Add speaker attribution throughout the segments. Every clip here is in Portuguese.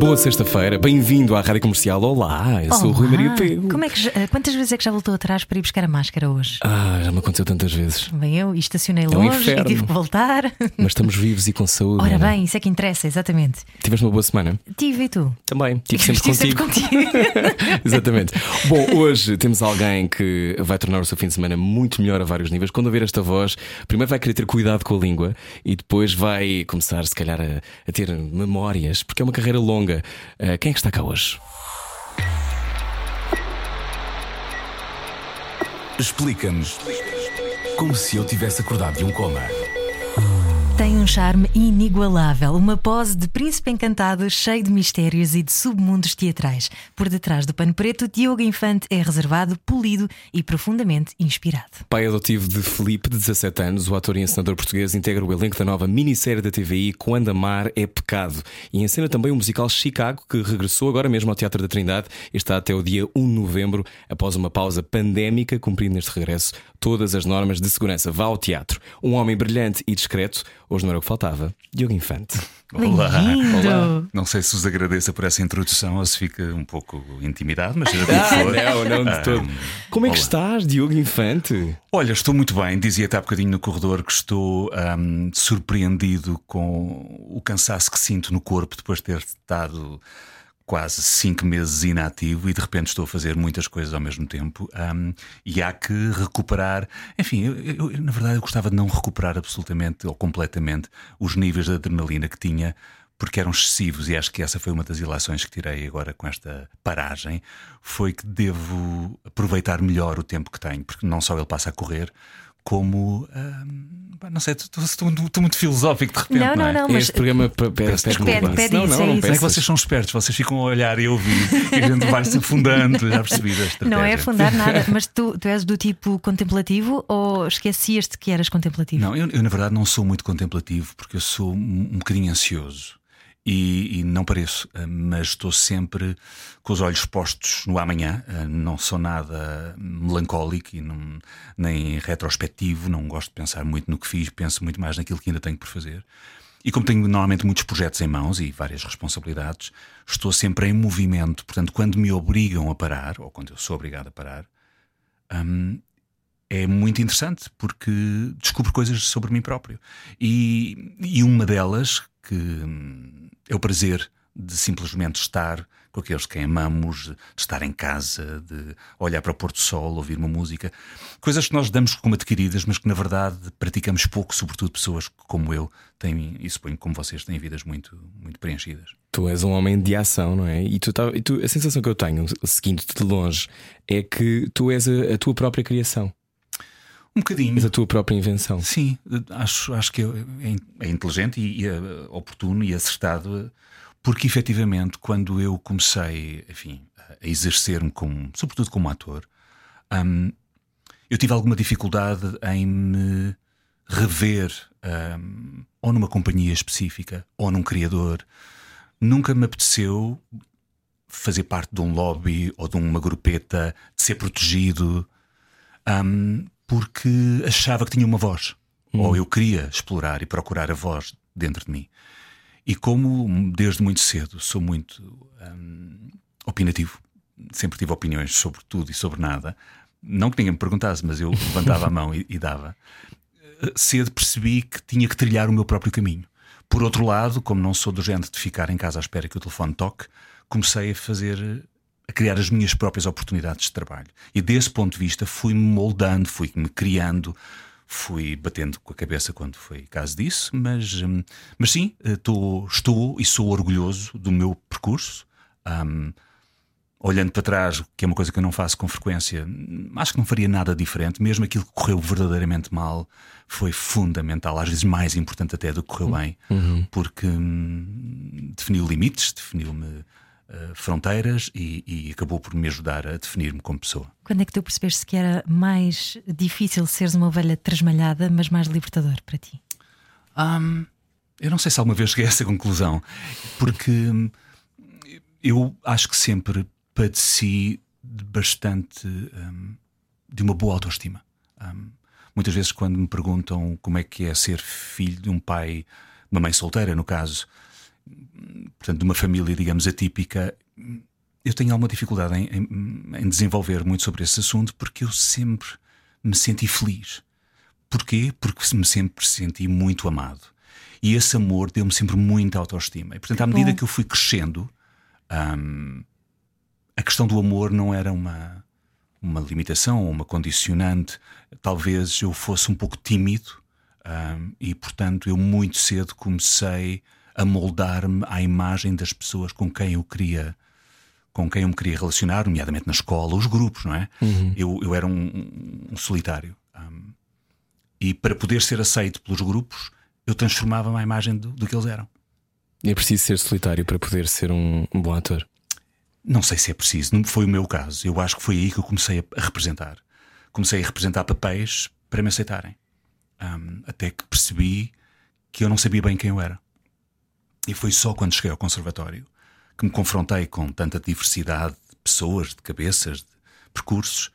Speaker 1: Boa sexta-feira, bem-vindo à Rádio Comercial. Olá, eu sou o Rui. Maria Pego.
Speaker 2: Como é que, já- quantas vezes é que já voltou atrás para ir buscar a máscara hoje?
Speaker 1: Ah, já me aconteceu tantas vezes.
Speaker 2: Bem, eu e estacionei
Speaker 1: um
Speaker 2: longe
Speaker 1: inferno.
Speaker 2: e tive que voltar.
Speaker 1: Mas estamos vivos e com saúde.
Speaker 2: Ora
Speaker 1: Ana.
Speaker 2: bem, isso é que interessa, exatamente.
Speaker 1: Tiveste uma boa semana?
Speaker 2: Tive e tu?
Speaker 1: Também, tive sempre
Speaker 2: Estive
Speaker 1: contigo.
Speaker 2: contigo.
Speaker 1: Exatamente. Bom, hoje temos alguém que vai tornar o seu fim de semana muito melhor a vários níveis. Quando ouvir esta voz, primeiro vai querer ter cuidado com a língua e depois vai começar, se calhar, a, a ter memórias, porque é uma carreira longa. Ah, quem é que está cá hoje?
Speaker 3: Explica-nos como se eu tivesse acordado de um coma.
Speaker 2: Tem um charme inigualável, uma pose de príncipe encantado, cheio de mistérios e de submundos teatrais. Por detrás do pano preto, Diogo Infante é reservado, polido e profundamente inspirado.
Speaker 1: Pai adotivo de Felipe, de 17 anos, o ator e encenador português integra o elenco da nova minissérie da TVI Quando Amar é Pecado e encena também o musical Chicago, que regressou agora mesmo ao Teatro da Trindade e está até o dia 1 de novembro, após uma pausa pandémica, cumprindo neste regresso todas as normas de segurança. Vá ao teatro. Um homem brilhante e discreto, hoje não era o que faltava, Diogo Infante.
Speaker 2: Bem-vindo!
Speaker 3: Não sei se vos agradeça por essa introdução ou se fica um pouco intimidado, mas seja
Speaker 1: Ah,
Speaker 3: for.
Speaker 1: não, não de todo. Como é que
Speaker 3: olá.
Speaker 1: estás, Diogo Infante?
Speaker 3: Olha, estou muito bem. Dizia-te há bocadinho no corredor que estou ahm, surpreendido com o cansaço que sinto no corpo depois de ter estado quase cinco meses inativo e de repente estou a fazer muitas coisas ao mesmo tempo ahm, e há que recuperar. Enfim, eu- eu, na verdade eu gostava de não recuperar absolutamente ou completamente os níveis de adrenalina que tinha. Porque eram excessivos e acho que essa foi uma das ilações que tirei agora com esta paragem. Foi que devo aproveitar melhor o tempo que tenho, porque não só ele passa a correr, como. pá, não sei, estou, muito filosófico de repente.
Speaker 2: Não, não,
Speaker 3: é?
Speaker 2: não, mas
Speaker 1: este programa pede
Speaker 3: desculpa.
Speaker 1: não,
Speaker 2: isso,
Speaker 1: não,
Speaker 2: é
Speaker 1: não
Speaker 2: isso.
Speaker 3: É que vocês são espertos, vocês ficam a olhar e a ouvir e a gente vai se afundando. Já percebi.
Speaker 2: Não é afundar nada, mas tu, tu és do tipo contemplativo ou esquecias-te que eras contemplativo?
Speaker 3: Não, eu, eu, na verdade não sou muito contemplativo porque eu sou um, um bocadinho ansioso e, e não pareço, eh, mas estou sempre com os olhos postos no amanhã. eh, Não sou nada melancólico e não- nem retrospectivo, não gosto de pensar muito no que fiz, penso muito mais naquilo que ainda tenho por fazer. E como tenho normalmente muitos projetos em mãos e várias responsabilidades, estou sempre em movimento. Portanto, quando me obrigam a parar, ou quando eu sou obrigado a parar, é muito interessante porque descubro coisas sobre mim próprio. E, e uma delas, que hum, é o prazer de simplesmente estar com aqueles que amamos, de estar em casa, de olhar para o pôr do sol, ouvir uma música. Coisas que nós damos como adquiridas, mas que na verdade praticamos pouco, sobretudo pessoas como eu têm, e suponho como vocês, têm vidas muito, muito preenchidas.
Speaker 1: Tu és um homem de ação, não é? E, tu, tá- e tu- a sensação que eu tenho, seguindo-te de longe, é que tu és a, a tua própria criação,
Speaker 3: Um bocadinho.
Speaker 1: a tua própria invenção.
Speaker 3: Sim, acho, acho que é, é inteligente e, e é oportuno e acertado, porque efetivamente, quando eu comecei enfim, a exercer-me, como, sobretudo como ator, hum, eu tive alguma dificuldade em me rever hum, ou numa companhia específica ou num criador. Nunca me apeteceu fazer parte de um lobby ou de uma grupeta, de ser protegido, hum, porque achava que tinha uma voz. Ou eu queria explorar e procurar a voz dentro de mim. E como desde muito cedo sou muito hum, opinativo, sempre tive opiniões sobre tudo e sobre nada, não que ninguém me perguntasse, mas eu levantava a mão e, e dava. Eh, Cedo percebi que tinha que trilhar o meu próprio caminho. Por outro lado, como não sou do género de ficar em casa à espera que o telefone toque, comecei a fazer, a criar as minhas próprias oportunidades de trabalho. E desse ponto de vista fui-me moldando, fui-me criando, fui batendo com a cabeça quando foi caso disso, mas, hum, mas sim, eh, tô- estou e sou orgulhoso do meu percurso. Hum, olhando para trás, que é uma coisa que eu não faço com frequência, hum, acho que não faria nada diferente. Mesmo aquilo que correu verdadeiramente mal foi fundamental, às vezes mais importante até do que correu bem, porque hum, definiu limites, definiu-me uh, fronteiras e, e, acabou por me ajudar a definir-me como pessoa.
Speaker 2: Quando é que tu percebeste que era mais difícil seres uma ovelha trasmalhada, mas mais libertador para ti?
Speaker 3: Um, eu não sei se alguma vez cheguei a essa conclusão, porque hum, eu acho que sempre padeci de bastante um, de uma boa autoestima. Um, muitas vezes, quando me perguntam como é que é ser filho de um pai, uma mãe solteira, no caso, portanto, de uma família, digamos, atípica, eu tenho alguma dificuldade em, em, em desenvolver muito sobre esse assunto porque eu sempre me senti feliz. Porquê? Porque me sempre senti muito amado. E esse amor deu-me sempre muita autoestima. E, portanto, à medida que eu fui crescendo, um, a questão do amor não era uma, uma limitação ou uma condicionante. Talvez eu fosse um pouco tímido um, e, portanto, eu muito cedo comecei a moldar-me à imagem das pessoas com quem eu queria com quem eu me queria relacionar, nomeadamente na escola, os grupos, não é? Uhum. Eu, eu era um, um solitário. Um, e para poder ser aceito pelos grupos, eu transformava-me à imagem do, do, que eles eram.
Speaker 1: E é preciso ser solitário para poder ser um, um, bom ator?
Speaker 3: Não sei se é preciso, não foi o meu caso. Eu acho que foi aí que eu comecei a, a representar. Comecei a representar papéis para me aceitarem. Um, até que percebi que eu não sabia bem quem eu era. E foi só quando cheguei ao conservatório que me confrontei com tanta diversidade de pessoas, de cabeças, de percursos.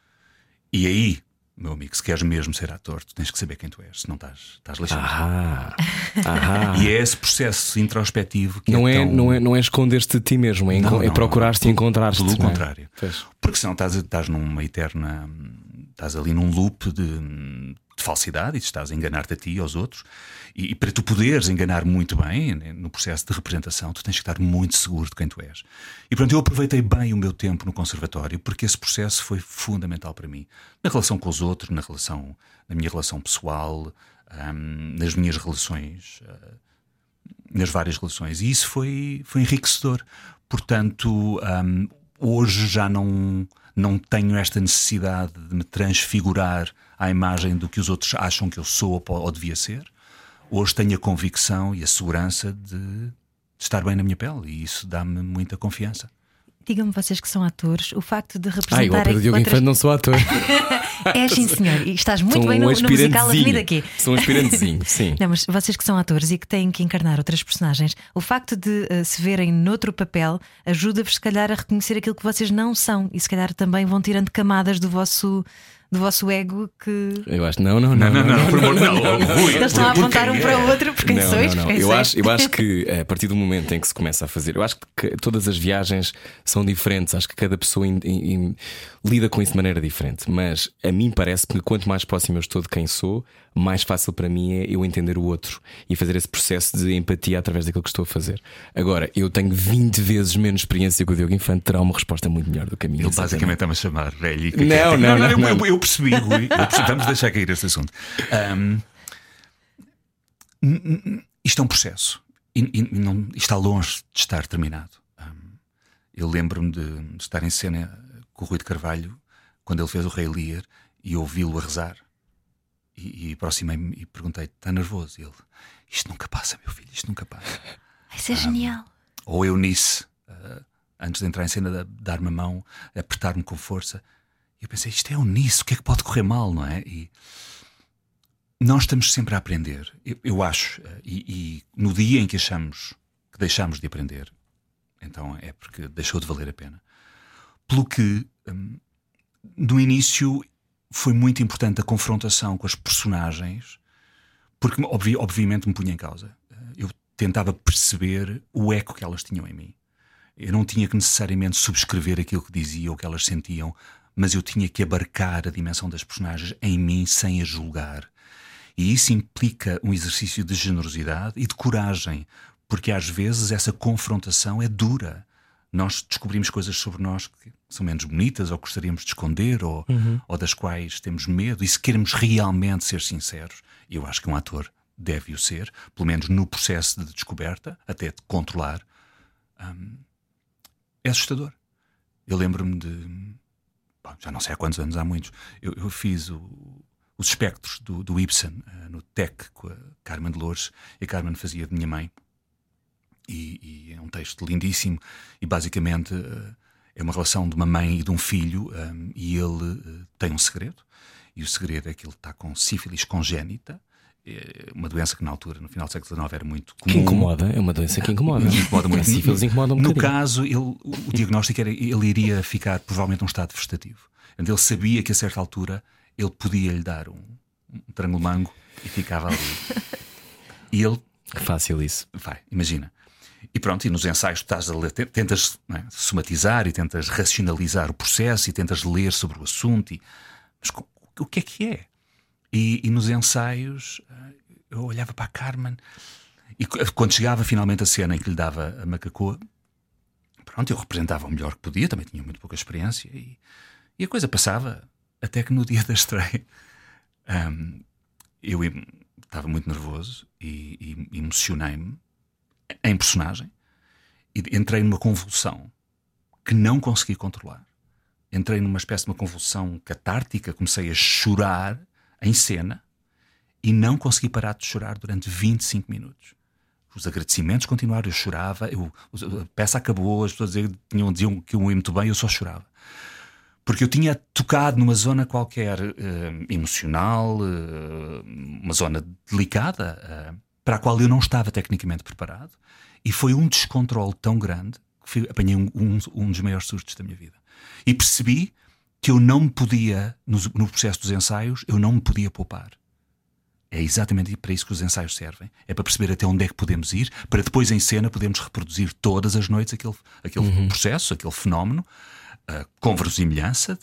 Speaker 3: E aí meu amigo, se queres mesmo ser ator, tu tens que saber quem tu és, se não estás, estás lixado.
Speaker 1: Ah, ah,
Speaker 3: e é esse processo introspectivo que
Speaker 1: não
Speaker 3: é,
Speaker 1: é,
Speaker 3: tão...
Speaker 1: não é Não é esconder-te de ti mesmo, é, não, é procurar-te e encontrar-te.
Speaker 3: Pelo é? contrário. Porque senão estás, estás numa eterna. Estás ali num loop de, de falsidade e estás a enganar-te a ti e aos outros. E, e, para tu poderes enganar muito bem né, no processo de representação, tu tens que estar muito seguro de quem tu és. E pronto, eu aproveitei bem o meu tempo no conservatório porque esse processo foi fundamental para mim. Na relação com os outros, na relação, na minha relação pessoal, nas minhas relações, uh, nas várias relações. E isso foi, foi enriquecedor. Portanto, hoje já não, não tenho esta necessidade de me transfigurar à imagem do que os outros acham que eu sou ou, devia ser. Hoje tenho a convicção e a segurança de estar bem na minha pele e isso dá-me muita confiança.
Speaker 2: Digam-me vocês que são atores, o facto de representar.
Speaker 1: Ah, igual Pedro Diogo outras... Infante não sou ator.
Speaker 2: é sim, senhor, e estás muito sou bem no, um no musical Avenida aqui.
Speaker 1: Sou um aspirantezinho, sim.
Speaker 2: Não, mas vocês que são atores e que têm que encarnar outras personagens, o facto de uh, se verem noutro papel ajuda-vos, se calhar, a reconhecer aquilo que vocês não são e, se calhar, também vão tirando camadas do vosso do vosso ego que.
Speaker 1: Eu acho, não, não, não. Não, não, não, por amor,
Speaker 2: não. Eles estão a apontar um para o outro porque não, sois. Não, não.
Speaker 1: Eu acho, eu acho que a partir do momento em que se começa a fazer, eu acho que todas as viagens são diferentes, acho que cada pessoa in, in, in, lida com isso de maneira diferente, mas a mim parece que quanto mais próximo eu estou de quem sou, mais fácil para mim é eu entender o outro e fazer esse processo de empatia através daquilo que estou a fazer. Agora, eu tenho 20 vezes menos experiência que o Diogo Infante, terá uma resposta muito melhor do que a minha.
Speaker 3: Ele basicamente está-me a chamar velho.
Speaker 1: Não, não, não, não,
Speaker 3: Eu, eu percebi, Rui. Vamos deixar cair este assunto. Um, isto é um processo e, e não, está longe de estar terminado. Um, eu lembro-me de, de, estar em cena com o Rui de Carvalho quando ele fez o Rei Lear e ouvi-lo a rezar. E, e aproximei-me e perguntei: está nervoso? E ele: Isto nunca passa, meu filho, isto nunca passa.
Speaker 2: Isso é um, genial.
Speaker 3: Ou Eunice, uh, antes de entrar em cena, dar-me a mão, apertar-me com força. Eu pensei: Isto é Eunice, o que é que pode correr mal, não é? E nós estamos sempre a aprender, eu, eu acho, uh, e, e, no dia em que achamos que deixamos de aprender, então é porque deixou de valer a pena. Pelo que, um, no início, foi muito importante a confrontação com as personagens, porque obvi obviamente me punha em causa. Eu tentava perceber o eco que elas tinham em mim. Eu não tinha que necessariamente subscrever aquilo que diziam ou que elas sentiam, mas eu tinha que abarcar a dimensão das personagens em mim sem a julgar. E isso implica um exercício de generosidade e de coragem, porque às vezes essa confrontação é dura nós descobrimos coisas sobre nós que são menos bonitas ou gostaríamos de esconder ou, uhum. ou das quais temos medo. E se queremos realmente ser sinceros, eu acho que um ator deve o ser, pelo menos no processo de descoberta, até de controlar, hum, é assustador. Eu lembro-me de. Bom, já não sei há quantos anos, há muitos. Eu, eu fiz o, os espectros do, do Ibsen uh, no TEC com a Carmen Dolores e a Carmen fazia de minha mãe. e, e, é um texto lindíssimo e basicamente uh, é uma relação de uma mãe e de um filho um, e ele uh, tem um segredo e o segredo é que ele está com sífilis congénita uma doença que na altura, no final do século XIX, era muito comum.
Speaker 1: Que incomoda, é uma doença que incomoda.
Speaker 3: incomoda muito.
Speaker 1: Sífilis incomoda um
Speaker 3: No
Speaker 1: bocadinho.
Speaker 3: caso, ele, o diagnóstico era ele iria ficar provavelmente num estado vegetativo. Ele sabia que a certa altura ele podia lhe dar um, um mango e ficava ali. E ele.
Speaker 1: Que fácil isso.
Speaker 3: Vai, imagina. E pronto, e nos ensaios estás a ler, tentas é, somatizar e tentas racionalizar o processo e tentas ler sobre o assunto. E, mas o que é que é? E, e, nos ensaios eu olhava para a Carmen e quando chegava finalmente a cena em que lhe dava a macacoa, pronto, eu representava o melhor que podia, também tinha muito pouca experiência e, e a coisa passava até que no dia da estreia um, eu estava muito nervoso e, e emocionei-me em personagem e entrei numa convulsão que não consegui controlar. Entrei numa espécie de uma convulsão catártica, comecei a chorar em cena e não consegui parar de chorar durante 25 minutos. Os agradecimentos continuaram, eu chorava, eu, a peça acabou, as pessoas diziam, diziam que eu ia muito bem, eu só chorava. Porque eu tinha tocado numa zona qualquer uh, emocional, uh, uma zona delicada, uh, para a qual eu não estava tecnicamente preparado, e foi um descontrole tão grande que fui, apanhei um, um, um dos maiores sustos da minha vida. E percebi que eu não me podia, no, no, processo dos ensaios, eu não me podia poupar. É exatamente para isso que os ensaios servem. É para perceber até onde é que podemos ir, para depois em cena podermos reproduzir todas as noites aquele, aquele uhum. processo, aquele fenómeno, uh, com verosimilhança.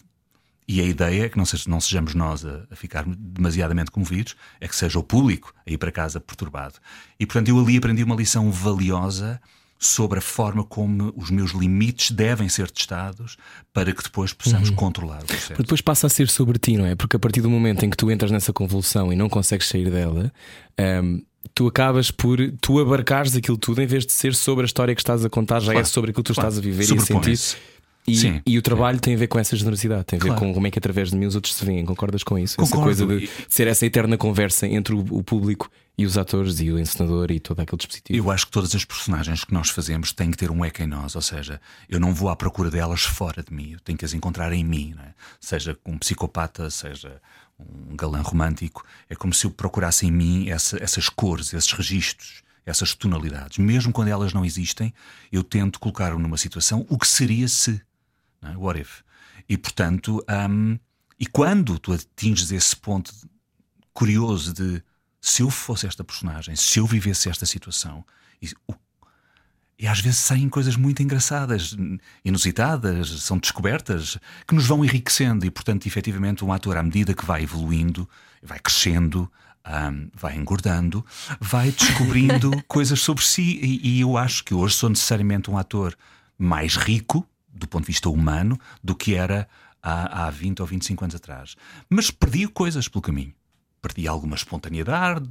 Speaker 3: E a ideia é que não, seja, não sejamos nós a, a, ficar demasiadamente comovidos, é que seja o público a ir para casa perturbado. E portanto eu ali aprendi uma lição valiosa sobre a forma como os meus limites devem ser testados para que depois possamos uhum. controlar o processo.
Speaker 1: Porque depois passa a ser sobre ti, não é? Porque a partir do momento em que tu entras nessa convulsão e não consegues sair dela, um, tu acabas por tu abarcares aquilo tudo em vez de ser sobre a história que estás a contar, já é claro, é sobre aquilo que tu claro, estás a viver e a sentir. E, e, o trabalho tem a ver com essa generosidade, tem a ver claro. com como é que através de mim os outros se veem. Concordas com isso?
Speaker 3: Concordo.
Speaker 1: Essa coisa de ser essa eterna conversa entre o, o, público e os atores e o encenador e todo aquele dispositivo.
Speaker 3: Eu acho que todas as personagens que nós fazemos têm que ter um eco em nós, ou seja, eu não vou à procura delas fora de mim, eu tenho que as encontrar em mim, é? seja um psicopata, seja um galã romântico. É como se eu procurasse em mim essa, essas cores, esses registros essas tonalidades. Mesmo quando elas não existem, eu tento colocar-o numa situação o que seria se. É? What if? E portanto, um, e quando tu atinges esse ponto curioso de se eu fosse esta personagem, se eu vivesse esta situação, e, o, e às vezes saem coisas muito engraçadas, inusitadas, são descobertas que nos vão enriquecendo, e portanto, efetivamente, um ator, à medida que vai evoluindo, vai crescendo, um, vai engordando, vai descobrindo coisas sobre si, e, e eu acho que hoje sou necessariamente um ator mais rico do ponto de vista humano do que era há, há 20 ou 25 anos atrás. Mas perdi coisas pelo caminho. Perdi alguma espontaneidade,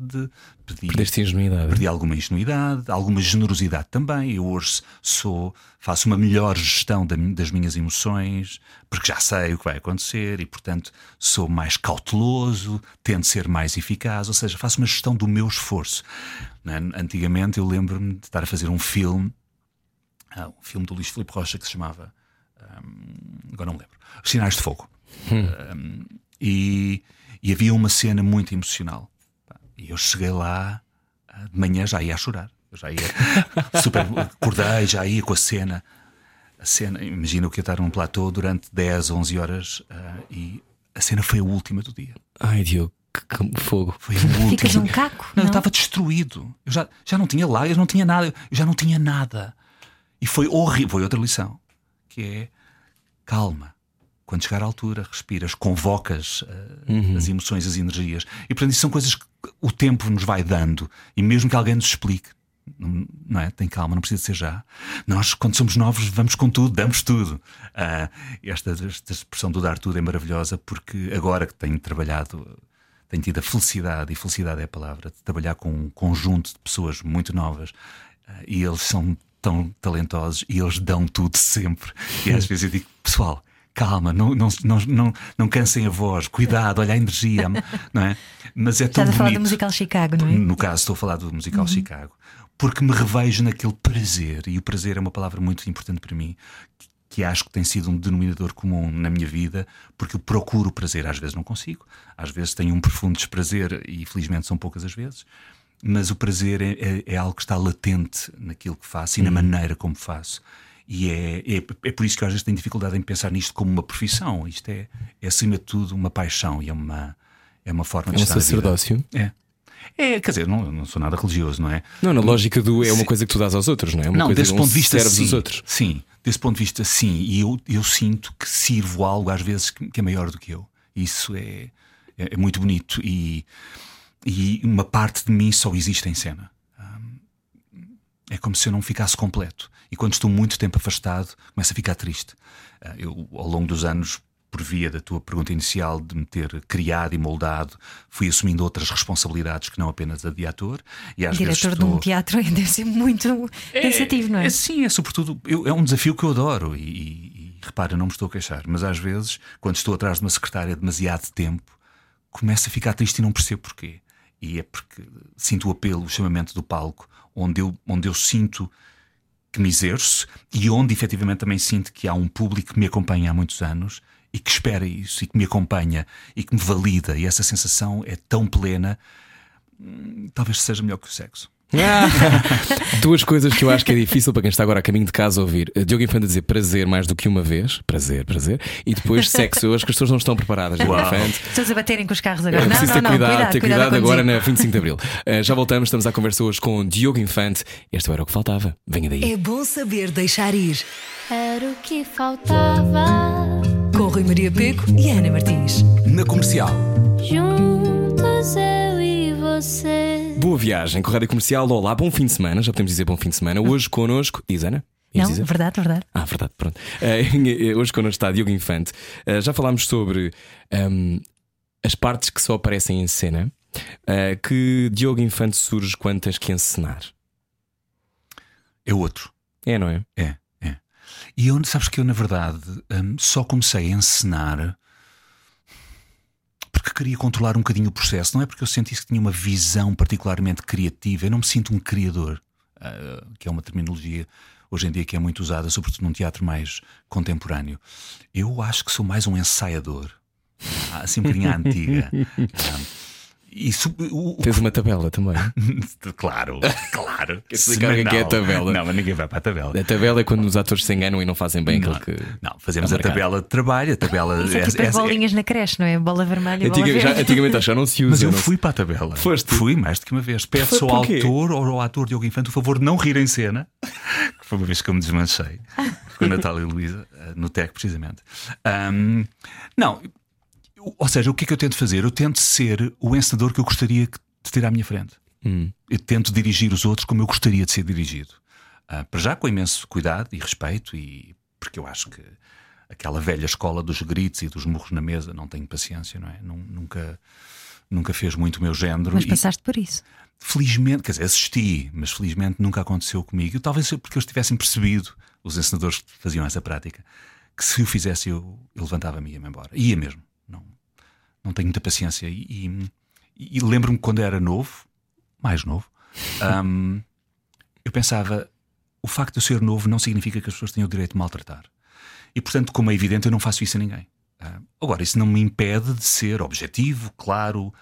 Speaker 3: perdi,
Speaker 1: Perdeste ingenuidade.
Speaker 3: perdi alguma ingenuidade, alguma generosidade também. Eu hoje sou, faço uma melhor gestão das minhas emoções, porque já sei o que vai acontecer e, portanto, sou mais cauteloso, tento ser mais eficaz, ou seja, faço uma gestão do meu esforço. É? Antigamente eu lembro-me de estar a fazer um filme ah, um filme do Luís Filipe Rocha que se chamava. Um, agora não me lembro. Os Sinais de Fogo. Hum. Um, e, e, havia uma cena muito emocional. E eu cheguei lá ah, de manhã, já ia a chorar. Eu já ia super. acordei, já ia com a cena. A cena, imagina o que ia estar num platô durante 10, 11 horas uh, e a cena foi a última do dia.
Speaker 1: Ai, Diogo, que fogo.
Speaker 2: Foi a última. Ficas um caco?
Speaker 3: Não, não, eu estava destruído. Eu já, já não tinha lá, eu não tinha nada, eu já não tinha nada. E foi horrível. Foi outra lição, que é calma. Quando chegar à altura, respiras, convocas uh, uhum. as emoções, as energias. E portanto, isso são coisas que o tempo nos vai dando. E mesmo que alguém nos explique, não, é? Tem calma, não precisa ser já. Nós, quando somos novos, vamos com tudo, damos tudo. Uh, esta, esta expressão do dar tudo é maravilhosa porque agora que tenho trabalhado, tenho tido a felicidade, e felicidade é a palavra, de trabalhar com um conjunto de pessoas muito novas uh, e eles são tão talentosos e eles dão tudo sempre. E às vezes eu digo, pessoal, calma, não, não, não, não, não cansem a voz, cuidado, olha a energia, não é? Mas é tão
Speaker 2: Estás a falar do musical Chicago, não é?
Speaker 3: No caso, estou a falar do musical Chicago, porque me revejo naquele prazer, e o prazer é uma palavra muito importante para mim, que- que acho que tem sido um denominador comum na minha vida, porque eu procuro o prazer. Às vezes não consigo, às vezes tenho um profundo desprazer, e felizmente são poucas as vezes. Mas o prazer é, é- é algo que está latente naquilo que faço e na maneira como faço. E é, é, é por isso que eu às vezes tenho dificuldade em pensar nisto como uma profissão. Isto é, é acima de tudo uma paixão e é uma, é uma forma
Speaker 1: É
Speaker 3: de
Speaker 1: um
Speaker 3: estar a vida.
Speaker 1: sacerdócio.
Speaker 3: É. É, quer dizer, não, não sou nada religioso, não é?
Speaker 1: Não, na lógica do é uma coisa que tu dás aos outros, não é? Uma
Speaker 3: não,
Speaker 1: coisa
Speaker 3: desse ponto de vista,
Speaker 1: serves
Speaker 3: sim.
Speaker 1: os outros.
Speaker 3: Sim, desse ponto de vista, sim. E eu, eu sinto que sirvo algo às vezes que que é maior do que eu. Isso é, é, é muito bonito. E, e uma parte de mim só existe em cena. É como se eu não ficasse completo. E quando estou muito tempo afastado, começo a ficar triste. Ah, Eu, ao longo dos anos, por via da tua pergunta inicial de me ter criado e moldado, fui assumindo outras responsabilidades que não apenas a de ator. E às vezes
Speaker 2: Diretor de
Speaker 3: estou...
Speaker 2: um teatro deve ser muito cansativo, não é?
Speaker 3: É, sim, é sobretudo. eu- é um desafio que eu adoro. E, e, e repara, não me estou a queixar, mas às vezes, quando estou atrás de uma secretária demasiado tempo, começo a ficar triste e não percebo porquê. E é porque sinto o apelo, o chamamento do palco, onde eu, onde eu sinto que me exerço e onde efetivamente também sinto que há um público que me acompanha há muitos anos e que espera isso e que me acompanha e que me valida. E essa sensação é tão plena, hum, talvez seja melhor que o sexo.
Speaker 1: Duas coisas que eu acho que é difícil para quem está agora a caminho de casa ouvir. Uh, Diogo Infante a dizer prazer mais do que uma vez. Prazer, prazer. E depois sexo. Eu acho que as pessoas não estão preparadas. Diogo. Infante.
Speaker 2: Pessoas a baterem com os carros
Speaker 1: É
Speaker 2: agora. não,
Speaker 1: preciso
Speaker 2: não,
Speaker 1: ter
Speaker 2: não,
Speaker 1: cuidado, ter cuidado,
Speaker 2: a
Speaker 1: agora na 25 de Abril. Uh, já voltamos, estamos à conversa hoje com Diogo Infante. Este era o que faltava. Venha daí.
Speaker 4: É bom saber deixar ir.
Speaker 5: Era o que faltava.
Speaker 4: Com Rui Maria Peco e Ana Martins.
Speaker 1: Na comercial.
Speaker 5: Juntos eu e você.
Speaker 1: Boa viagem com a Rádio Comercial. Olá, bom fim de semana. Já podemos dizer bom fim de semana. Hoje connosco. Diz Ana? Ias
Speaker 2: Não,
Speaker 1: dizer?
Speaker 2: verdade, verdade.
Speaker 1: Ah, verdade, pronto. Eh, hoje connosco está Diogo Infante. Eh, já falámos sobre ehm, as partes que só aparecem em cena. Eh, que Diogo Infante surge quando tens que encenar.
Speaker 3: É outro.
Speaker 1: É, não é?
Speaker 3: É, é. E eu, sabes que eu, na verdade, hum, só comecei a encenar porque queria controlar um bocadinho o processo. Não é porque eu sentisse que tinha uma visão particularmente criativa. Eu não me sinto um criador, ah, que é uma terminologia hoje em dia que é muito usada, sobretudo num teatro mais contemporâneo. Eu acho que sou mais um ensaiador. Ah, Assim um bocadinho à antiga. Ah, isso, o- o-
Speaker 1: Tens uma tabela também.
Speaker 3: claro, claro.
Speaker 1: Quer explicar o que é que é a
Speaker 3: Não,
Speaker 1: tabela?
Speaker 3: Não, mas ninguém vai para a tabela.
Speaker 1: A tabela é quando os atores se enganam e não fazem bem
Speaker 3: Não,
Speaker 1: aquilo que.
Speaker 3: não, fazemos a tabela de trabalho, a tabela.
Speaker 2: Isso é tipo as
Speaker 3: essa-
Speaker 2: bolinhas na creche, não é? Bola vermelha e bola
Speaker 1: Antiga- já- antigamente acho que já não se usa.
Speaker 3: Mas eu
Speaker 1: não
Speaker 3: fui para a tabela.
Speaker 1: Foste?
Speaker 3: Fui mais do que uma vez. Peço ao autor ou ao ator Diogo Infante o favor de não rir em cena. Que foi uma vez que eu me desmanchei. Com a Natália e Luísa, eh, no TEC, precisamente. Ahm, não, ou seja, o que é que eu tento fazer? Eu tento ser o encenador que eu gostaria que- de ter à minha frente.
Speaker 1: Hum.
Speaker 3: Eu tento dirigir os outros como eu gostaria de ser dirigido. Ah, para já com imenso cuidado e respeito, e porque eu acho que aquela velha escola dos gritos e dos murros na mesa não tenho paciência, não é? Nun- Nunca, nunca fez muito o meu género.
Speaker 2: Mas
Speaker 3: e-
Speaker 2: passaste por isso.
Speaker 3: felizmente, quer dizer, assisti, mas felizmente nunca aconteceu comigo. Talvez porque eles tivessem percebido, os ensinadores que faziam essa prática, que se o fizesse eu, eu levantava-me e ia-me embora. Ia mesmo. Não, tenho muita paciência. E, e- e lembro-me quando era novo, mais novo, hum, eu pensava: o facto de eu ser novo não significa que as pessoas tenham o direito de maltratar. E portanto, como é evidente, eu não faço isso a ninguém. Ah, agora, isso não me impede de ser objetivo, claro,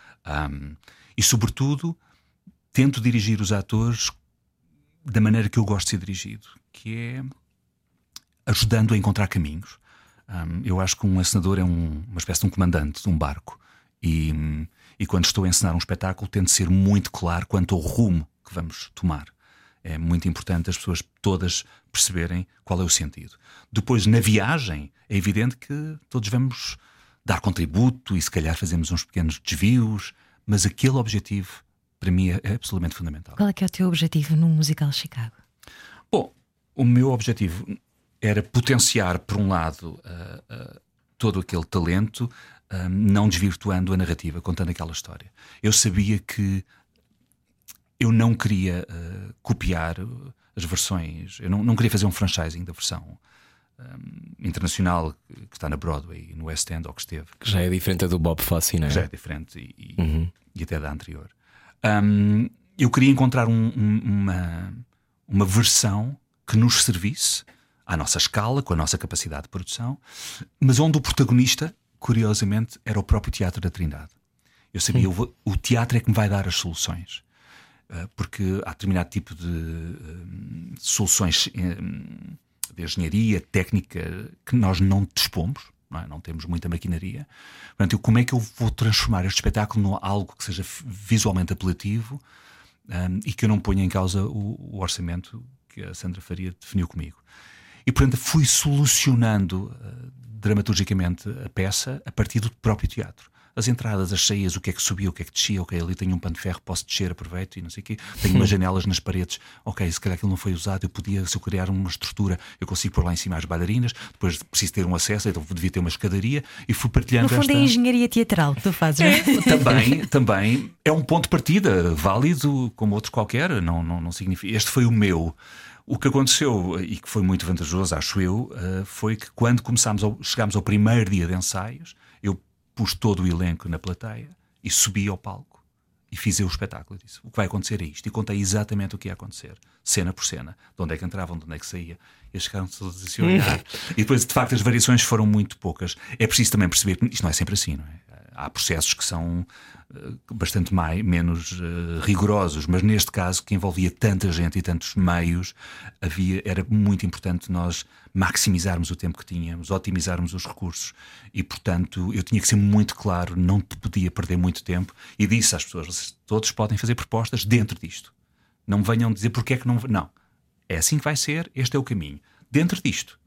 Speaker 3: hum, e sobretudo tento dirigir os atores da maneira que eu gosto de ser dirigido, que é ajudando a encontrar caminhos. Hum, eu acho que um encenador é um- uma espécie de um comandante de um barco. E, e quando estou a encenar um espetáculo, tento ser muito claro quanto ao rumo que vamos tomar. É muito importante as pessoas todas perceberem qual é o sentido. Depois, na viagem, é evidente que todos vamos dar contributo e se calhar fazemos uns pequenos desvios, mas aquele objetivo, para mim, é é absolutamente fundamental.
Speaker 2: Qual é que é o teu objetivo num musical Chicago?
Speaker 3: Bom, o meu objetivo era potenciar, por um lado, ah, ah, todo aquele talento, não desvirtuando a narrativa, contando aquela história. Eu sabia que eu não queria ah, copiar as versões, eu não, não queria fazer um franchising da versão um, internacional que está na Broadway, no West End, ou que esteve.
Speaker 1: Que já é diferente do Bob Fosse, não é?
Speaker 3: Já é diferente e, e, uhum. e até da anterior. Um, eu queria encontrar um, uma, uma versão que nos servisse à nossa escala, com a nossa capacidade de produção, mas onde o protagonista, curiosamente, era o próprio Teatro da Trindade. Eu sabia, o, o teatro é que me vai dar as soluções. Uh, porque há determinado tipo de uh, soluções uh, de engenharia, técnica, que nós não dispomos, não, é? não, temos muita maquinaria. Portanto, eu, como é que eu vou transformar este espetáculo em algo que seja visualmente apelativo um, e que eu não ponha em causa o, o, orçamento que a Sandra Faria definiu comigo? E, portanto, fui solucionando uh, dramaturgicamente a peça a partir do próprio teatro as entradas, as saídas, o que é que subia, o que é que descia, ok, ali tenho um pano de ferro, posso descer, aproveito e não sei o quê. Tenho umas janelas nas paredes, ok, se calhar aquilo não foi usado, eu podia, se eu criar uma estrutura, eu consigo pôr lá em cima as bailarinas, depois preciso ter um acesso, então devia ter uma escadaria e fui partilhando.
Speaker 2: No fundo
Speaker 3: esta...
Speaker 2: é engenharia teatral que tu fazes, não é?
Speaker 3: também, também é um ponto de partida, válido como outro qualquer, não, não, não significa. Este foi o meu. O que aconteceu e que foi muito vantajoso, acho eu, eh, foi que quando começámos, ao, chegámos ao primeiro dia de ensaios, eu pus todo o elenco na plateia e subi ao palco e fiz eu o espetáculo. Eu disse: o que vai acontecer é isto. E contei exatamente o que ia acontecer, cena por cena, de onde é que entravam, de onde é que saía. E eles ficaram todos a olhar. e depois, de facto, as variações foram muito poucas. É preciso também perceber que isto não é sempre assim, não é? Há processos que são uh, bastante mais, menos uh, rigorosos, mas neste caso, que envolvia tanta gente e tantos meios, havia, era muito importante nós maximizarmos o tempo que tínhamos, otimizarmos os recursos. E, portanto, eu tinha que ser muito claro, não te podia perder muito tempo. E disse às pessoas: todos podem fazer propostas dentro disto. Não venham dizer porque é que não. Não. É assim que vai ser, este é o caminho. Dentro disto.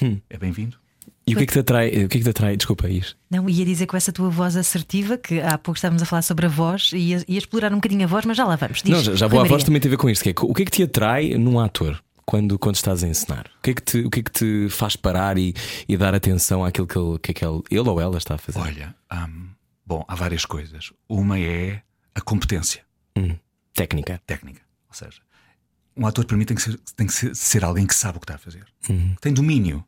Speaker 3: Hum. É bem-vindo.
Speaker 1: E o que é que te atrai? O que é que te atrai? Desculpa, isso.
Speaker 2: Não, ia dizer com essa tua voz assertiva, que há pouco estávamos a falar sobre a voz, e ia, ia explorar um bocadinho a voz, mas já lá vamos.
Speaker 1: Diz, não, já, já vou à voz também tem a ver com isto. Que é, o que é que te atrai num ator? Quando, quando estás a ensinar? O que é que te, o que é que te faz parar e, e dar atenção àquilo que, ele, que, é ele, ele ou ela está a fazer?
Speaker 3: Olha, um, bom, há várias coisas. Uma é a competência.
Speaker 1: Hum, técnica.
Speaker 3: Técnica. Ou seja, um ator para mim tem que ser, tem que ser, ser alguém que sabe o que está a fazer,
Speaker 1: uhum.
Speaker 3: tem domínio.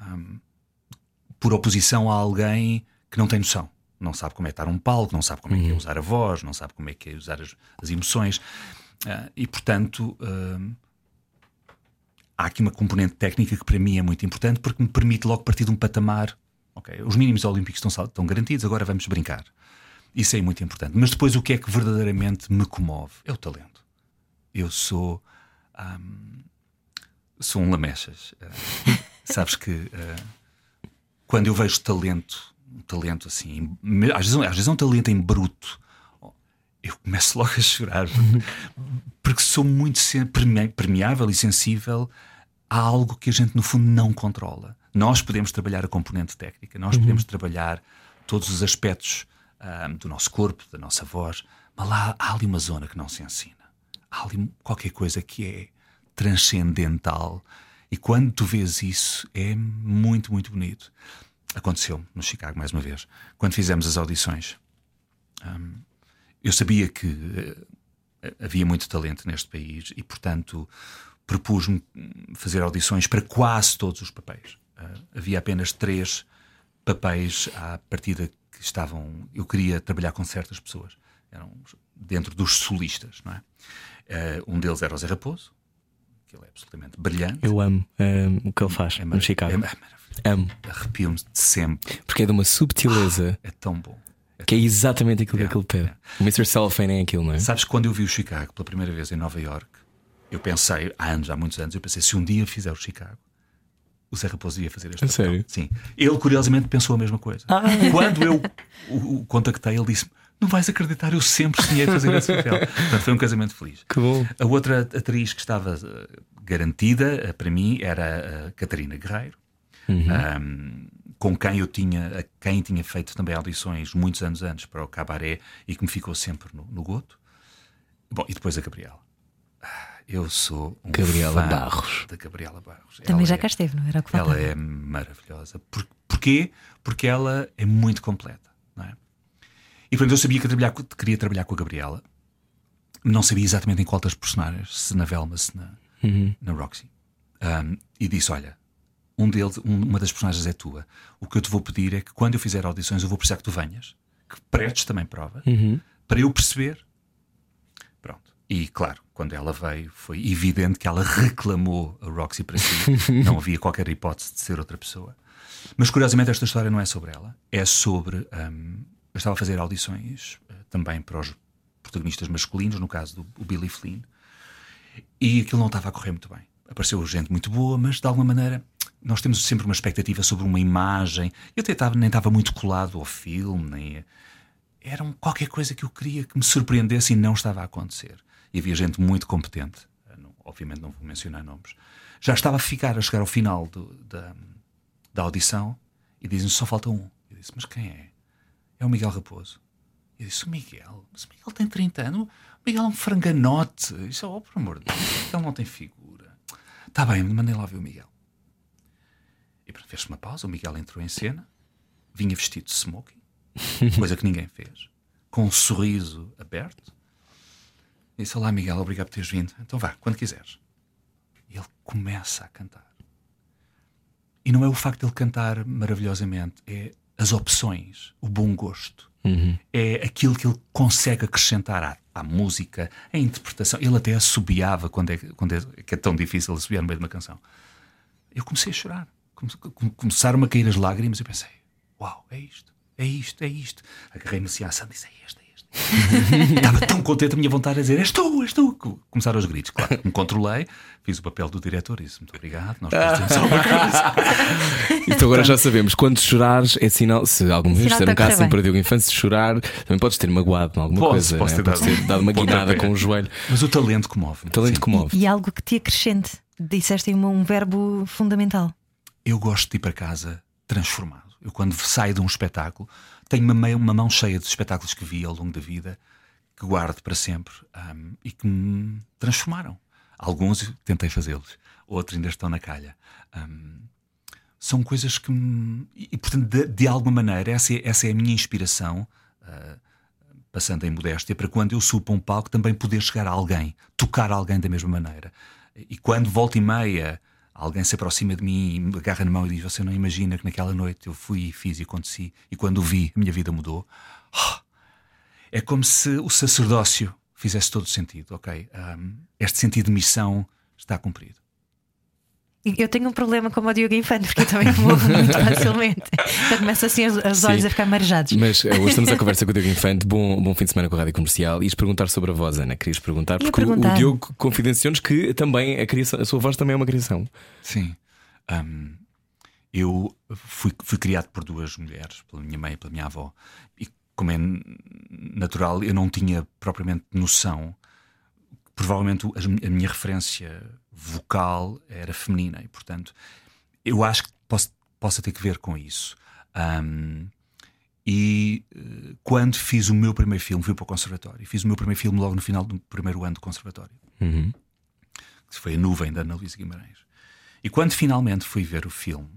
Speaker 3: Um, por oposição a alguém que não tem noção. Não sabe como é estar um palco, não sabe como é que é uhum. usar a voz, não sabe como é que é usar as, as emoções. Uh, e, portanto, uh, há aqui uma componente técnica que para mim é muito importante porque me permite logo partir de um patamar. Okay, os mínimos olímpicos estão, estão garantidos, agora vamos brincar. Isso é muito importante. Mas depois o que é que verdadeiramente me comove? É o talento. Eu sou. Um, sou um lamechas. Uh, sabes que uh, quando eu vejo talento, um talento assim, às vezes, às vezes é um talento em bruto, eu começo logo a chorar porque sou muito permeável e sensível a algo que a gente no fundo não controla. Nós podemos trabalhar a componente técnica, nós uhum. podemos trabalhar todos os aspectos um, do nosso corpo, da nossa voz, mas lá há ali uma zona que não se ensina. Há ali qualquer coisa que é transcendental e quando tu vês isso é muito, muito bonito. Aconteceu no Chicago mais uma vez, quando fizemos as audições. Um, eu sabia que uh, havia muito talento neste país e, portanto, propus-me fazer audições para quase todos os papéis. Uh, havia apenas três papéis à partida que estavam. Eu queria trabalhar com certas pessoas. Eram dentro dos solistas, não é? Uh, um deles era o Zé Raposo, que ele é absolutamente brilhante.
Speaker 1: Eu amo um, o que ele faz é no Chicago. É,
Speaker 3: é amo. Arrepio-me de sempre.
Speaker 1: Porque é de uma subtileza.
Speaker 3: Ah, é tão bom.
Speaker 1: É que é exatamente aquilo é, que ele pede. É. O Mr. Cellophane é aquilo, não é?
Speaker 3: Sabes, quando eu vi o Chicago pela primeira vez em Nova York, eu pensei, há anos, há muitos anos, eu pensei, se um dia fizer o Chicago, o Zé Raposo ia fazer este
Speaker 1: é Sério?
Speaker 3: Sim. Ele, curiosamente, pensou a mesma coisa.
Speaker 1: Ah.
Speaker 3: Quando eu o, o contactei, ele disse não vais acreditar, eu sempre sonhei fazer esse papel. Portanto, foi um casamento feliz.
Speaker 1: Que bom.
Speaker 3: A outra atriz que estava uh, garantida uh, para mim era a Catarina Guerreiro,
Speaker 1: uhum.
Speaker 3: um, com quem eu tinha, a quem tinha feito também audições muitos anos antes para o Cabaré e que me ficou sempre no, no goto. Bom, e depois a Gabriela. Ah, eu sou um
Speaker 1: Gabriela
Speaker 3: fã
Speaker 1: Barros.
Speaker 3: da Gabriela Barros.
Speaker 2: Também
Speaker 3: ela
Speaker 2: já
Speaker 3: é,
Speaker 2: cá esteve, não era o que
Speaker 3: Ela é maravilhosa. Por, porquê? Porque ela é muito completa? E portanto eu sabia que trabalhar, queria trabalhar com a Gabriela, não sabia exatamente em qual das personagens, se na Velma, se na,
Speaker 1: uhum.
Speaker 3: na Roxy. Um, e disse: Olha, um deles, um- uma das personagens é tua. O que eu te vou pedir é que quando eu fizer audições, eu vou precisar que tu venhas, que prestes também prova, para eu perceber. Pronto. E claro, quando ela veio, foi evidente que ela reclamou a Roxy para si. não havia qualquer hipótese de ser outra pessoa. Mas curiosamente, esta história não é sobre ela, é sobre. hum, eu estava a fazer audições eh, também para os protagonistas masculinos, no caso do Billy Flynn, e aquilo não estava a correr muito bem. Apareceu gente muito boa, mas de alguma maneira nós temos sempre uma expectativa sobre uma imagem. Eu até nem estava muito colado ao filme, nem. Era um- qualquer coisa que eu queria que me surpreendesse e não estava a acontecer. E havia gente muito competente, eh, não- obviamente não vou mencionar nomes. Já estava a ficar, a chegar ao final do- da, da audição e dizem só falta um. Eu disse, mas quem é? É o Miguel Raposo. Eu disse, o Miguel? Mas o Miguel tem 30 anos. O Miguel é um franganote. Isso, oh, por amor de Deus, ele não tem figura. Está bem, mandei lá ver o Miguel. E pronto, fez-se uma pausa, o Miguel entrou em cena, vinha vestido de smoking, coisa que ninguém fez, com um sorriso aberto. E disse, olá Miguel, obrigado por teres vindo. Então vá, quando quiseres. E ele começa a cantar. E não é o facto de ele cantar maravilhosamente, é as opções, o bom gosto. É aquilo que ele consegue acrescentar à, à música, à interpretação. Ele até assobiava quando é, quando é, que é tão difícil assobiar no meio de uma canção. Eu comecei a chorar. Come- come- Começaram-me a cair as lágrimas e pensei: Uau, é isto, é isto, é isto. Agarrei-me assim à Sandra e disse: É este, é. Estava tão contente, a minha vontade a dizer: És tu, és tu. Começaram os gritos. Claro, me controlei, fiz o papel do diretor e disse: Muito obrigado, nós coisa.
Speaker 1: Então agora já sabemos, quando chorares é sinal, se alguma vez
Speaker 2: que
Speaker 1: um
Speaker 2: está a correr
Speaker 1: casting
Speaker 2: bem.
Speaker 1: para Diogo Infante, se chorar, também podes ter magoado em alguma
Speaker 3: Posso,
Speaker 1: coisa,
Speaker 3: posso
Speaker 1: né?
Speaker 3: ter dado
Speaker 1: ter dado uma
Speaker 3: um
Speaker 1: guinada com o joelho.
Speaker 3: Mas o talento comove.
Speaker 1: O talento
Speaker 3: Sim.
Speaker 1: comove.
Speaker 2: E algo que te acrescente. Disseste um, um verbo fundamental.
Speaker 3: eu gosto de ir para casa transformado. Eu, quando saio de um espetáculo, tenho uma, uma mão cheia de espetáculos que vi ao longo da vida, que guardo para sempre ahm, e que me transformaram. Alguns tentei fazê-los, outros ainda estão na calha. Ahm, são coisas que me. E, portanto, de, de alguma maneira, essa é, essa é a minha inspiração, ah, passando em modéstia, para quando eu subo um palco também poder chegar a alguém, tocar alguém da mesma maneira. E quando volta e meia alguém se aproxima de mim e me agarra na mão e diz: Você não imagina que naquela noite eu fui e fiz e aconteci, e quando o vi, a minha vida mudou. Ah, É como se o sacerdócio fizesse todo o sentido, ok? Ahm, este sentido de missão está cumprido.
Speaker 2: E Eu tenho um problema com o Diogo Infante, porque eu também morro muito facilmente. Então começa assim os, os olhos
Speaker 1: Sim.
Speaker 2: a ficar marejados.
Speaker 1: Mas eh, hoje estamos a conversa com o Diogo Infante. Bom, bom fim de semana com a Rádio Comercial. Ias perguntar sobre a voz, Ana. Querias perguntar? Porque o-
Speaker 2: perguntar.
Speaker 1: o Diogo confidenciou-nos que também a, criação, a sua voz também é uma criação.
Speaker 3: Sim. Ahm, eu fui, fui criado por duas mulheres, pela minha mãe e pela minha avó. E como é natural, eu não tinha propriamente noção. Provavelmente o- a minha referência vocal era feminina e, portanto, eu acho que posso, possa ter que ver com isso. Ahm, e eh, quando fiz o meu primeiro filme, fui para o conservatório. Fiz o meu primeiro filme logo no final do primeiro ano do conservatório
Speaker 1: Uhum.
Speaker 3: que foi a nuvem da Ana Luísa Guimarães. E quando finalmente fui ver o filme,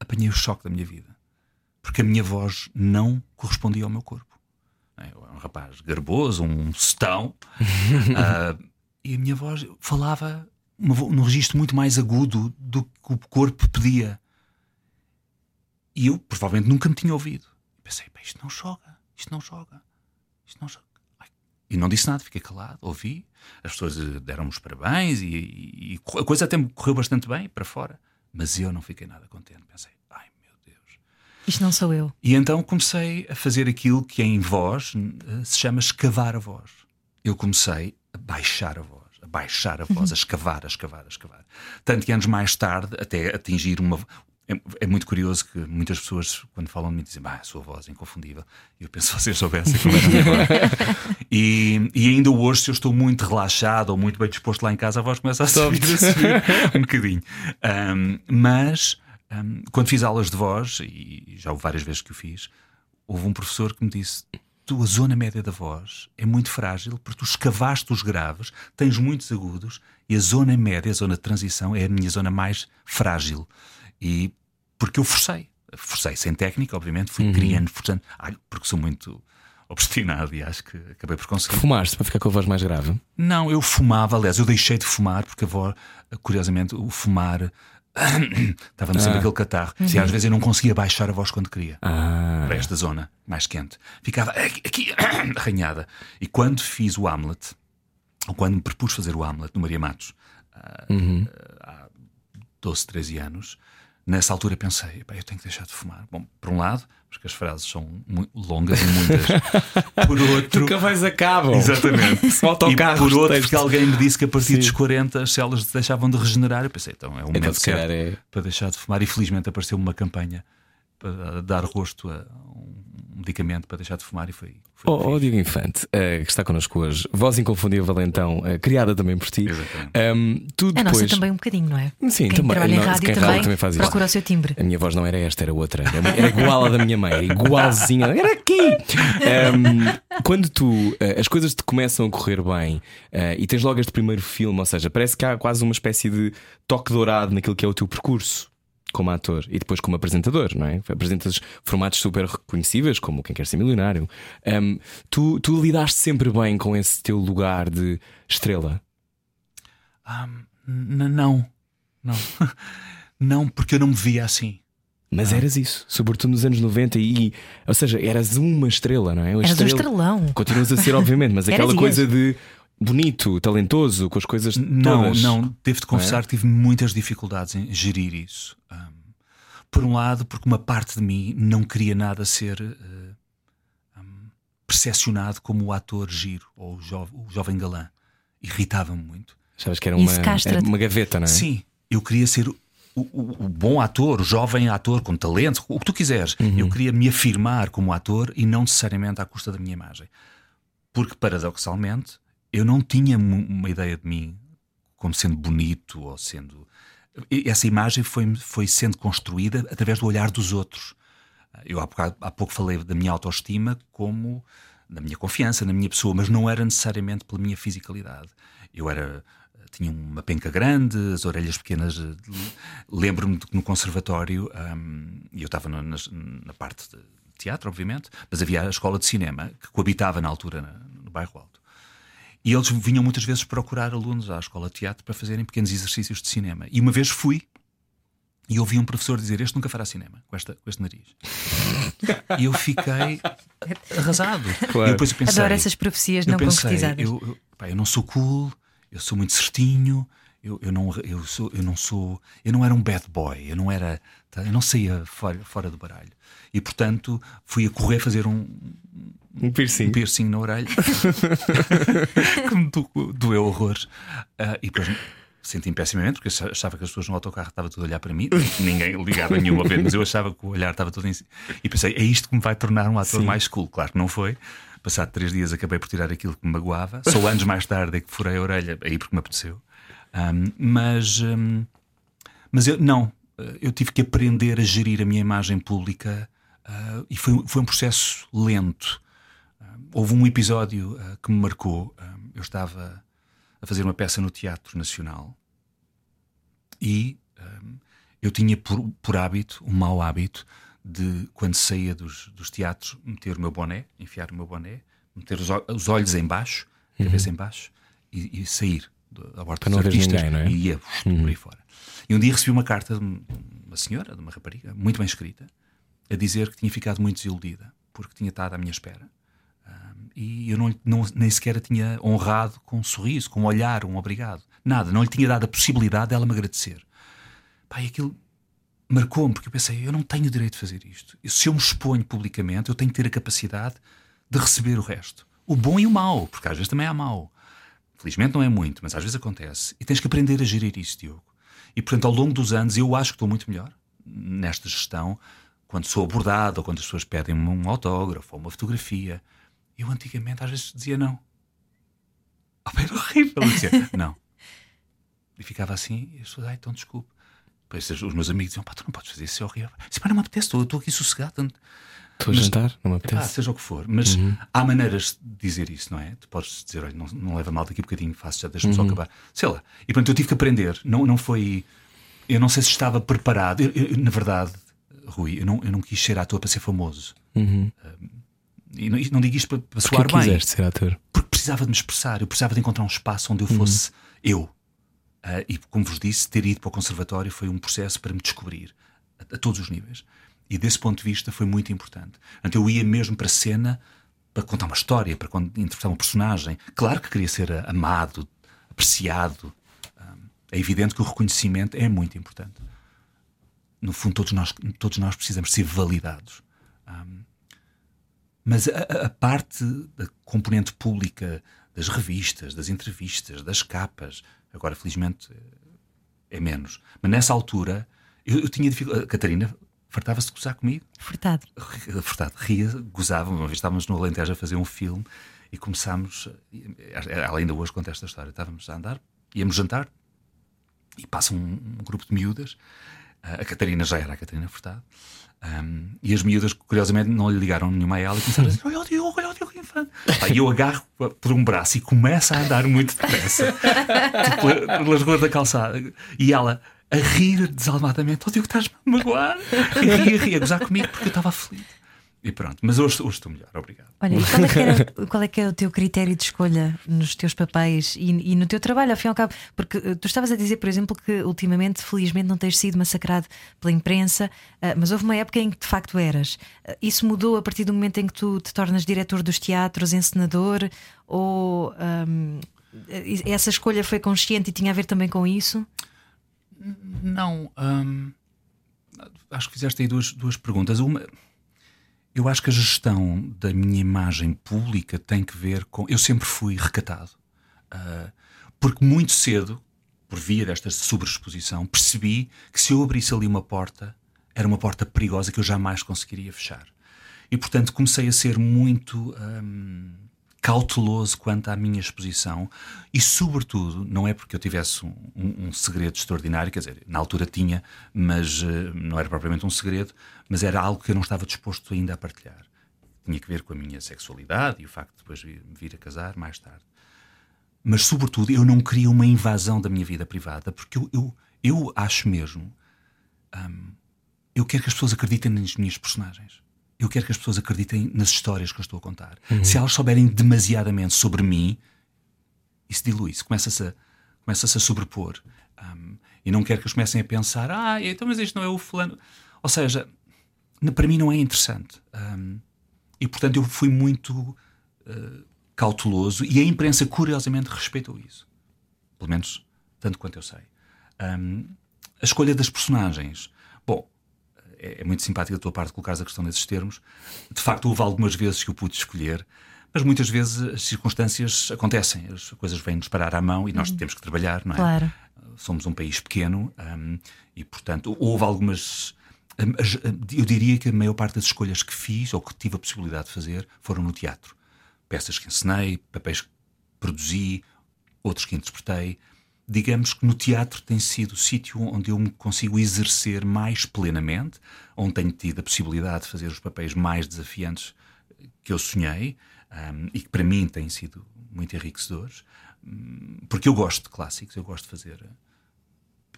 Speaker 3: apanhei o choque da minha vida. Porque a minha voz não correspondia ao meu corpo. Eu era um rapaz garboso, um setão, ah, e a minha voz falava num registro muito mais agudo do que o corpo pedia. E eu provavelmente nunca me tinha ouvido. Pensei, "Pá, isto não joga, isto não joga, isto não joga. Ai. E não disse nada, fiquei calado, ouvi. As pessoas eh, deram-me os parabéns e, e- e a coisa até me correu bastante bem para fora. Mas eu não fiquei nada contente. Pensei, ai meu Deus.
Speaker 2: Isto não sou eu.
Speaker 3: E então comecei a fazer aquilo que em voz eh, se chama escavar a voz. Eu comecei a baixar a voz, baixar a voz, a escavar, a escavar, a escavar. Tanto que anos mais tarde, até atingir uma. É, é muito curioso que muitas pessoas, quando falam de mim, dizem: bah, a sua voz é inconfundível. E eu penso, se vocês soubessem como é voz. E, e ainda hoje, se eu estou muito relaxado ou muito bem disposto lá em casa, a voz começa a subir, a subir um bocadinho. Ahm, mas ahm, quando fiz aulas de voz, e já houve várias vezes que o fiz, houve um professor que me disse: Tu, a zona média da voz é muito frágil porque tu escavaste os graves, tens muitos agudos e a zona média, a zona de transição, é a minha zona mais frágil. E porque eu forcei, forcei sem técnica, obviamente, fui criando, forçando, porque sou muito obstinado e acho que acabei por conseguir.
Speaker 1: Fumaste para ficar com a voz mais grave?
Speaker 3: Não, eu fumava, aliás, eu deixei de fumar porque a voz, curiosamente, o fumar Estava-me sempre aquele catarro. E às vezes eu não conseguia baixar a voz quando queria.
Speaker 1: Ah,
Speaker 3: Para esta zona mais quente. Ficava aqui, aqui arranhada. E quando fiz o Hamlet, ou quando me propus fazer o Hamlet no Maria Matos, ah, há 12, 13 anos, nessa altura pensei: "Epá, eu tenho que deixar de fumar. Bom, por um lado, porque as frases são longas e muitas. por outro.
Speaker 1: nunca mais acabam.
Speaker 3: Exatamente. E
Speaker 1: autocarros.
Speaker 3: por outro, porque alguém me disse que a partir
Speaker 1: Sim.
Speaker 3: dos 40 as células deixavam de regenerar. Eu pensei, então é um
Speaker 1: Então,
Speaker 3: momento certo
Speaker 1: é.
Speaker 3: para deixar de fumar. E felizmente apareceu uma campanha para dar rosto a um medicamento para deixar de fumar e foi. foi
Speaker 1: Oh, oh, Diego Infante, eh, que está connosco hoje, voz inconfundível então, um, criada também por ti. Ahm, tu
Speaker 2: A nossa
Speaker 1: depois.
Speaker 2: também um bocadinho, não é?
Speaker 1: Sim,
Speaker 2: Quem
Speaker 1: também.
Speaker 2: trabalha em rádio
Speaker 1: quem
Speaker 2: também,
Speaker 1: rádio também faz isso.
Speaker 2: procura o seu timbre.
Speaker 1: A minha voz não era esta, era outra. Era, era igual à da minha mãe, era igualzinha. Era aqui! Ahm, quando tu eh, as coisas te começam a correr bem e tens logo este primeiro filme, ou seja, parece que há quase uma espécie de toque dourado naquilo que é o teu percurso como ator e depois como apresentador, não é? Apresentas formatos super reconhecíveis, como Quem Quer Ser Milionário. Ahm, tu, tu lidaste sempre bem com esse teu lugar de estrela.
Speaker 3: Ah, n- não, não. não, porque eu não me via assim.
Speaker 1: Mas eras isso, sobretudo nos anos 90 e, ou seja, eras uma estrela, não é? Uma
Speaker 2: Eras um
Speaker 1: estrela-
Speaker 2: estrelão.
Speaker 1: Continuas a ser, obviamente, mas aquela coisa de bonito, talentoso, com as coisas
Speaker 3: Não,
Speaker 1: todas.
Speaker 3: não, devo-te confessar que tive muitas dificuldades em gerir isso. Ahm, por um lado, porque uma parte de mim não queria nada ser eh, ahm, percepcionado como o ator giro ou o, jo- o jovem galã. Irritava-me muito.
Speaker 1: Sabes que era uma, era uma gaveta, não é?
Speaker 3: Sim, eu queria ser o, o- o bom ator, o jovem ator com talento, o que tu quiseres.
Speaker 1: Uhum.
Speaker 3: Eu queria me afirmar como ator e não necessariamente à custa da minha imagem. Porque, paradoxalmente, eu não tinha uma ideia de mim como sendo bonito ou sendo. Essa imagem foi, foi sendo construída através do olhar dos outros. Eu há, bocado- há pouco falei da minha autoestima como da minha confiança na minha pessoa, mas não era necessariamente pela minha fisicalidade. Eu era tinha uma penca grande, as orelhas pequenas. Lembro-me de que no conservatório, hum, e eu estava na, na parte de teatro, obviamente, mas havia a escola de cinema que coabitava na altura na- no bairro Alto. E eles vinham muitas vezes procurar alunos à escola de teatro para fazerem pequenos exercícios de cinema. E uma vez fui e ouvi um professor dizer: Este nunca fará cinema, com, esta, com este nariz. e eu fiquei arrasado.
Speaker 1: Claro.
Speaker 3: E depois eu pensei,
Speaker 2: Adoro essas profecias
Speaker 3: eu
Speaker 2: não
Speaker 3: pensei,
Speaker 2: concretizadas.
Speaker 3: Eu, eu, pá, eu não sou cool, eu sou muito certinho. Eu, eu, não, eu, sou, eu não sou. Eu não era um bad boy, eu não era. tá, Eu não saía fora, fora do baralho. E portanto fui a correr fazer um,
Speaker 1: Um piercing.
Speaker 3: um piercing na orelha que me do- doeu horrores. Ah, e depois senti-me pessimamente porque achava que as pessoas no autocarro estavam tudo a olhar para mim, ninguém ligava nenhuma vez, mas eu achava que o olhar estava todo em si. E pensei, é isto que me vai tornar um ator mais cool. Claro que não foi. Passado três dias acabei por tirar aquilo que me magoava. Só anos mais tarde é que furei a orelha, aí porque me apeteceu. Ahm, mas, ahm, mas eu não, eu tive que aprender a gerir a minha imagem pública ah, e foi, foi um processo lento. Houve um episódio ah, que me marcou. Ah, eu estava a fazer uma peça no Teatro Nacional e ah, eu tinha por, por hábito, um mau hábito, de quando saía dos, dos teatros, meter o meu boné, enfiar o meu boné, meter os, os olhos em baixo, a cabeça em baixo e, e sair da porta dos artistas
Speaker 1: ninguém, é?
Speaker 3: e ia uf, por aí fora. E um dia recebi uma carta de uma senhora, de uma rapariga, muito bem escrita, a dizer que tinha ficado muito desiludida porque tinha estado à minha espera. E eu não, não- nem sequer a tinha honrado com um sorriso, com um olhar, um obrigado. Nada, não lhe tinha dado a possibilidade dela me agradecer. Pai, aquilo marcou-me, porque eu pensei, eu não tenho o direito de fazer isto. Se eu me exponho publicamente, eu tenho que ter a capacidade de receber o resto. O bom e o mau, porque às vezes também há mau. Felizmente não é muito, mas às vezes acontece. E tens que aprender a gerir isso, Diogo. E portanto, ao longo dos anos, eu acho que estou muito melhor nesta gestão, quando sou abordado ou quando as pessoas pedem um autógrafo ou uma fotografia. Eu antigamente às vezes dizia não. Ah, era horrível. Eu dizia não. E ficava assim, e as pessoas, ai, então desculpe. Depois os meus amigos diziam, pá, tu não podes fazer isso, é horrível. Disse, pá, não me apetece, estou aqui sossegado.
Speaker 1: Estou a
Speaker 3: Mas-
Speaker 1: jantar, não me
Speaker 3: Epá,
Speaker 1: apetece.
Speaker 3: seja o que for. Mas há maneiras de dizer isso, não é? Tu podes dizer, olha, não, não leva mal daqui a bocadinho, faço já, deixa-me só acabar. Sei lá. E portanto eu tive que aprender. Não, não foi. Eu não sei se estava preparado. Eu- eu- na verdade, Rui, eu não, eu não quis ser ator para ser famoso. Um, e não, não digo isto para, para soar bem
Speaker 1: quiseste ser ator?
Speaker 3: porque precisava de me expressar, eu precisava de encontrar um espaço onde eu fosse eu. Uh, e, como vos disse, ter ido para o conservatório foi um processo para me descobrir a, a todos os níveis. E desse ponto de vista foi muito importante. Portanto, eu ia mesmo para a cena para contar uma história, para interpretar um personagem. Claro que queria ser amado, apreciado. Um, é evidente que o reconhecimento é muito importante. No fundo, todos nós, todos nós precisamos ser validados. Um, mas a, a, parte da componente pública das revistas, das entrevistas, das capas, agora felizmente é menos. Mas nessa altura eu, eu tinha dificuldade. A Catarina fartava-se de gozar comigo.
Speaker 2: Furtado.
Speaker 3: Furtado. Ria, gozava. Uma vez estávamos no Alentejo a fazer um filme e começámos. Ela ainda hoje conta esta história. Estávamos a andar, íamos jantar e passa um, um grupo de miúdas. A Catarina já era a Catarina Furtado. Um, e as miúdas, curiosamente, não lhe ligaram nenhuma a ela e começaram a dizer: Olha o Diogo, olha o Diogo Infante. E eu agarro por um braço e começa a andar muito depressa tipo, pelas ruas da calçada. E ela a rir desalmadamente: Oh Diogo, estás-me a magoar. E ria, ria, a gozar comigo porque eu estava aflito. E pronto, mas hoje, hoje estou melhor, obrigado.
Speaker 2: Olha, e qual é, que era, qual é que é o teu critério de escolha nos teus papéis e, e, no teu trabalho, ao fim e ao cabo? Porque uh, tu estavas a dizer, por exemplo, que ultimamente, felizmente, não tens sido massacrado pela imprensa, uh, mas houve uma época em que de facto eras. Uh, isso mudou a partir do momento em que tu te tornas diretor dos teatros, encenador, ou um, essa escolha foi consciente e tinha a ver também com isso?
Speaker 3: Não. Um, acho que fizeste aí duas, duas perguntas. Uma eu acho que a gestão da minha imagem pública tem que ver com. Eu sempre fui recatado. Uh, porque muito cedo, por via desta sobreexposição, percebi que se eu abrisse ali uma porta, era uma porta perigosa que eu jamais conseguiria fechar. E portanto comecei a ser muito. Um, cauteloso quanto à minha exposição e, sobretudo, não é porque eu tivesse um, um, um segredo extraordinário, quer dizer, na altura tinha, mas uh, não era propriamente um segredo, mas era algo que eu não estava disposto ainda a partilhar. Tinha que ver com a minha sexualidade e o facto de depois vir, vir a casar mais tarde. Mas, sobretudo, eu não queria uma invasão da minha vida privada, porque eu, eu, eu acho mesmo. Um, eu quero que as pessoas acreditem nas minhas personagens eu quero que as pessoas acreditem nas histórias que eu estou a contar. Uhum. Se elas souberem demasiadamente sobre mim, isso dilui-se, começa-se a, começa a sobrepor. Um, e não quero que eles comecem a pensar, ah, então, mas isto não é o fulano. Ou seja, para mim não é interessante. Um, e portanto eu fui muito uh, cauteloso e a imprensa, curiosamente, respeitou isso. Pelo menos tanto quanto eu sei. Um, a escolha das personagens. Bom, é, é, muito simpático da tua parte colocares a questão desses termos. De facto, houve algumas vezes que eu pude escolher, mas muitas vezes as circunstâncias acontecem, as coisas vêm-nos parar à mão e nós uhum. temos que trabalhar, não é?
Speaker 2: Claro.
Speaker 3: Somos um país pequeno um, e, portanto, houve algumas. Hum, hum, eu diria que a maior parte das escolhas que fiz ou que tive a possibilidade de fazer foram no teatro. Peças que ensinei, papéis que produzi, outros que interpretei digamos que no teatro tem sido o sítio onde eu me consigo exercer mais plenamente, onde tenho tido a possibilidade de fazer os papéis mais desafiantes que eu sonhei um, e que para mim têm sido muito enriquecedores, um, porque eu gosto de clássicos, eu gosto de fazer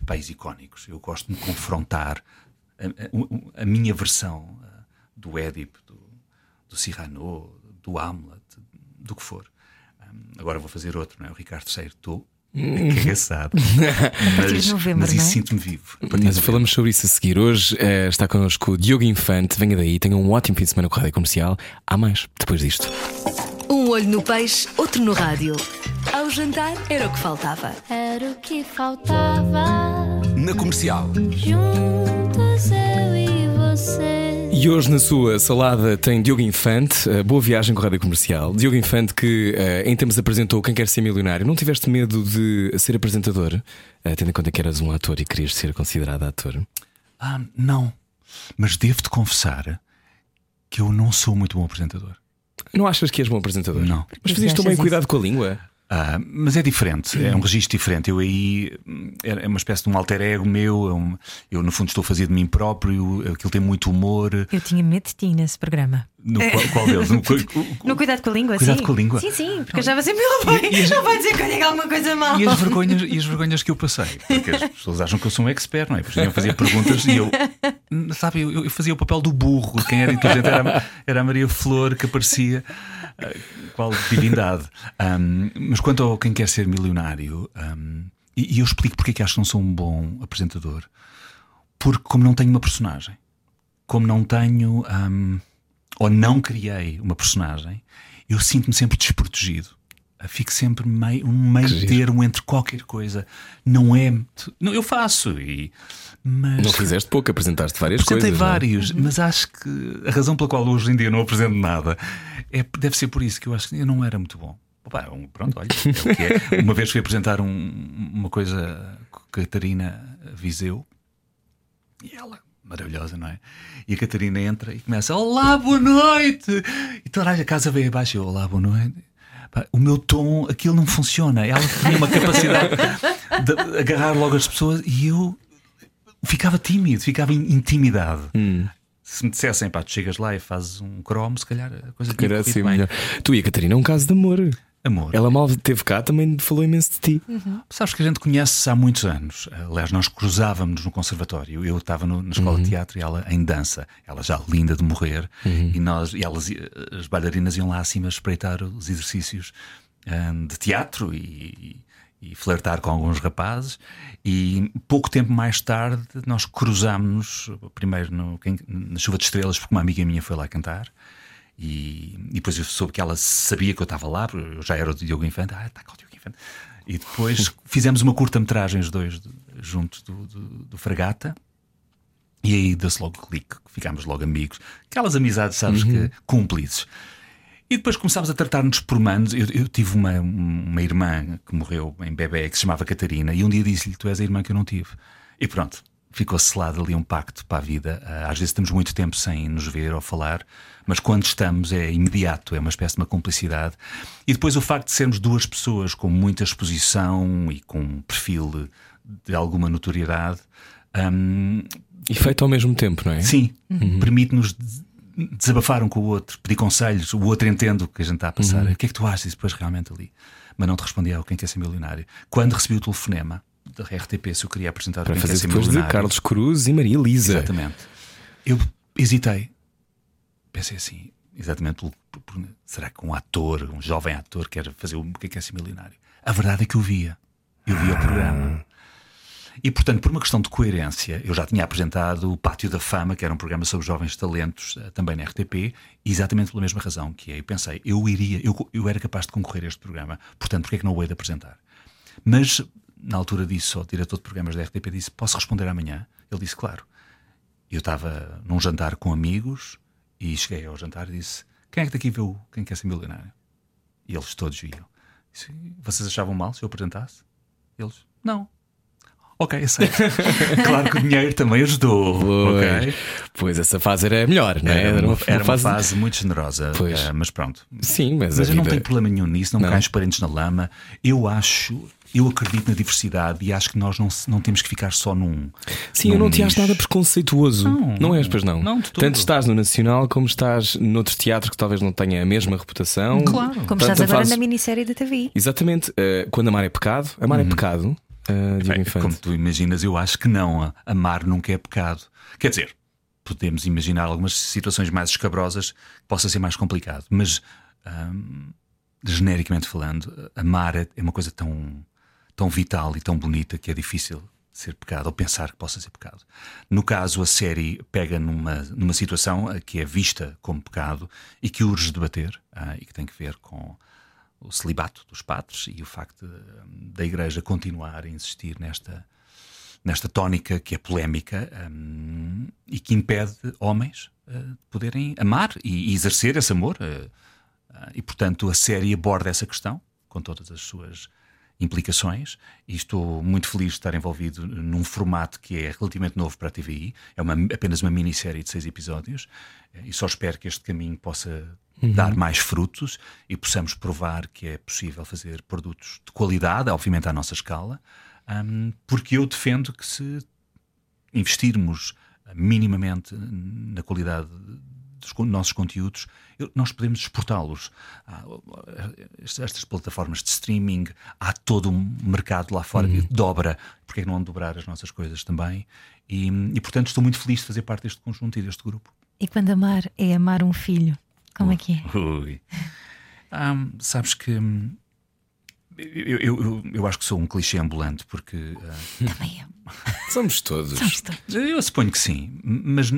Speaker 3: papéis icónicos, eu gosto de me confrontar a, a, a minha versão uh, do Édipo, do, do Cyrano, do Hamlet, do que for. Agora vou fazer outro, não é? O Ricardo III. Estou Engraçado. mas, novembro, mas isso é? sinto-me vivo.
Speaker 1: Mas falamos sobre isso a seguir. Hoje uh, está connosco o Diogo Infante. Venha daí, tenha um ótimo fim de semana com a Rádio Comercial. Há mais depois disto.
Speaker 4: Um olho no peixe, outro no rádio. Ao jantar era o que faltava.
Speaker 5: Era o que faltava.
Speaker 1: Na comercial.
Speaker 5: Juntos eu e você.
Speaker 1: E hoje na sua salada tem Diogo Infante, uh, boa viagem com a Rádio Comercial. Diogo Infante que uh, em termos apresentou Quem Quer Ser Milionário. Não tiveste medo de ser apresentador, uh, tendo em conta que eras um ator e querias ser considerado ator?
Speaker 3: Ah, não. Mas devo-te confessar que eu não sou muito bom apresentador.
Speaker 1: Não achas que és bom apresentador?
Speaker 3: Não.
Speaker 1: Mas fazias também cuidado com a língua?
Speaker 3: Uh, mas é diferente, é um registro diferente. Eu aí é uma espécie de um alter ego meu. É um, eu, no fundo, estou a fazer de mim próprio. Aquilo tem muito humor.
Speaker 2: Eu tinha medo de ti nesse programa.
Speaker 3: No, qual, qual deles? No,
Speaker 2: no, Cuidado com a Língua,
Speaker 3: Cuidado
Speaker 2: sim.
Speaker 3: com a Língua.
Speaker 2: Sim, sim, porque eu já sempre ele vai, e, e não vai dizer que eu digo alguma coisa mal.
Speaker 3: E as, vergonhas, e as vergonhas que eu passei. Porque as pessoas acham que eu sou um expert, não é? Porque eu fazia perguntas e eu, sabe, eu, eu, fazia o papel do burro. Quem era inteligente era, era a Maria Flor que aparecia. Uh, qual divindade. Um, mas quanto ao quem quer ser milionário, um, E, e eu explico porque é que acho que não sou um bom apresentador. Porque, como não tenho uma personagem, como não tenho, hum, ou não criei uma personagem, eu sinto-me sempre desprotegido. Fico sempre meio, um meio termo entre qualquer coisa. Não é. Não, eu faço. E, mas...
Speaker 1: Não fizeste pouco, apresentaste várias
Speaker 3: Apresentei
Speaker 1: coisas.
Speaker 3: Apresentei é? vários, mas acho que a razão pela qual hoje em dia não apresento nada é, deve ser por isso que eu acho que eu não era muito bom. Opa, pronto, olha, é o que é. Uma vez fui apresentar um, uma coisa com a Catarina Viseu e ela, maravilhosa, não é? E a Catarina entra e começa: Olá, boa noite! E toda a casa veio abaixo eu, Olá, boa noite o meu tom, aquilo não funciona. Ela tinha uma capacidade de agarrar logo as pessoas e eu ficava tímido, ficava intimidado. Hum. Se me dissessem, pá, tu chegas lá e fazes um cromo, se calhar a coisa tinha assim, bem. Melhor.
Speaker 1: Tu e a Catarina é um caso de amor.
Speaker 3: Amor.
Speaker 1: Ela mal teve cá, também falou imenso de ti.
Speaker 3: Uhum. Sabes que a gente conhece há muitos anos. Aliás, nós cruzávamos no conservatório. Eu estava no, na escola uhum. de teatro e ela em dança. Ela já linda de morrer. Uhum. E nós, e elas, as bailarinas iam lá acima espreitar os exercícios um, de teatro e, e, flertar com alguns rapazes. E pouco tempo mais tarde nós cruzámos, primeiro no, na Chuva de Estrelas, porque uma amiga minha foi lá cantar. E, e, depois eu soube que ela sabia que eu estava lá, eu já era o Diogo Infante, ah, está com o Diogo Infante. E depois fizemos uma curta-metragem, os dois, junto do, do, do Fragata. E aí deu-se logo clique, ficámos logo amigos. Aquelas amizades, sabes, uhum. que cúmplices. E depois começámos a tratar-nos por manos. Eu, eu, tive uma, uma irmã que morreu em bebê, que se chamava Catarina, e um dia disse-lhe: Tu és a irmã que eu não tive. E pronto, ficou selado ali um pacto para a vida. Ah, às vezes temos muito tempo sem nos ver ou falar, mas quando estamos é imediato, é uma espécie de uma cumplicidade. E depois o facto de sermos duas pessoas com muita exposição e com um perfil de, de alguma notoriedade. Um,
Speaker 1: e feito ao mesmo tempo, não é?
Speaker 3: Sim, uhum. permite-nos desabafar um com o outro, pedir conselhos, o outro entende o que a gente está a passar. Uhum. O que é que tu achas? E depois realmente ali. Mas não te respondi ao quem quer ser milionário. Quando recebi o telefonema da RTP, se eu queria apresentar
Speaker 1: Para fazer depois de Carlos Cruz e Maria Elisa.
Speaker 3: Exatamente. Eu hesitei pensei assim, exatamente, será que um ator, um jovem ator, quer fazer o que é, que é ser milionário? A verdade é que eu via. Eu via o programa. E, portanto, por uma questão de coerência, eu já tinha apresentado o Pátio da Fama, que era um programa sobre jovens talentos, eh, também na RTP, exatamente pela mesma razão, que é, eu pensei, eu iria, eu, eu era capaz de concorrer a este programa, portanto, porque é que não o hei de apresentar? Mas, na altura disso, o diretor de programas da RTP disse, posso responder amanhã? Ele disse, claro. Eu estava num jantar com amigos, e cheguei ao jantar e disse: Quem é que daqui viu quem quer ser milionário? E eles todos viam. Disse, Vocês achavam mal se eu apresentasse? Eles: Não. Ok, aceito. claro que o dinheiro também ajudou.
Speaker 1: Pois,
Speaker 3: okay?
Speaker 1: pois essa fase era melhor, não é?
Speaker 3: Era, uma, era uma, fase... fase... muito generosa. Pois. Uh, mas pronto.
Speaker 1: Sim, mas,
Speaker 3: mas eu
Speaker 1: vida...
Speaker 3: não tenho problema nenhum nisso, não, não. me caem os parentes na lama. Eu acho eu acredito na diversidade e acho que nós não, não temos que ficar só num.
Speaker 1: Sim,
Speaker 3: num
Speaker 1: eu não te acho nada preconceituoso.
Speaker 3: Não,
Speaker 1: não és, pois não.
Speaker 3: não
Speaker 1: Tanto estás no Nacional como estás noutro teatro que talvez não tenha a mesma reputação.
Speaker 2: Claro. Como Tanto estás agora fazes... na minissérie da TV.
Speaker 1: Exatamente. Uh, quando amar é pecado, amar é uhum. é pecado. Uh,
Speaker 3: Bem, como tu imaginas, eu acho que não. Amar nunca é pecado. Quer dizer, podemos imaginar algumas situações mais escabrosas que possa ser mais complicado, mas. Um, genericamente falando, amar é uma coisa tão tão vital e tão bonita que é difícil ser pecado ou pensar que possa ser pecado. No caso, a série pega numa, numa situação que é vista como pecado e que urge debater ah, e que tem que ver com o celibato dos padres e o facto de, da Igreja continuar a insistir nesta, nesta tónica que é polémica um, e que impede homens uh, de poderem amar e, e exercer esse amor. Uh, uh, e, portanto, a série aborda essa questão com todas as suas implicações e estou muito feliz de estar envolvido num formato que é relativamente novo para a TVI. É uma, apenas uma minissérie de seis episódios e só espero que este caminho possa uhum. dar mais frutos e possamos provar que é possível fazer produtos de qualidade, obviamente à nossa escala, um, porque eu defendo que se investirmos minimamente na qualidade dos nossos conteúdos, nós podemos exportá-los. Estas plataformas de streaming, há todo um mercado lá fora que uhum. dobra. Porque que não dobrar as nossas coisas também? E, e, portanto estou muito feliz de fazer parte deste conjunto e deste grupo.
Speaker 2: E quando amar é amar um filho, como é que é?
Speaker 3: Ui. Um, sabes que hum, eu, eu, eu acho que sou um clichê ambulante, porque. Uh,
Speaker 2: Também eu.
Speaker 1: Somos todos.
Speaker 2: Somos todos.
Speaker 3: eu suponho que sim, mas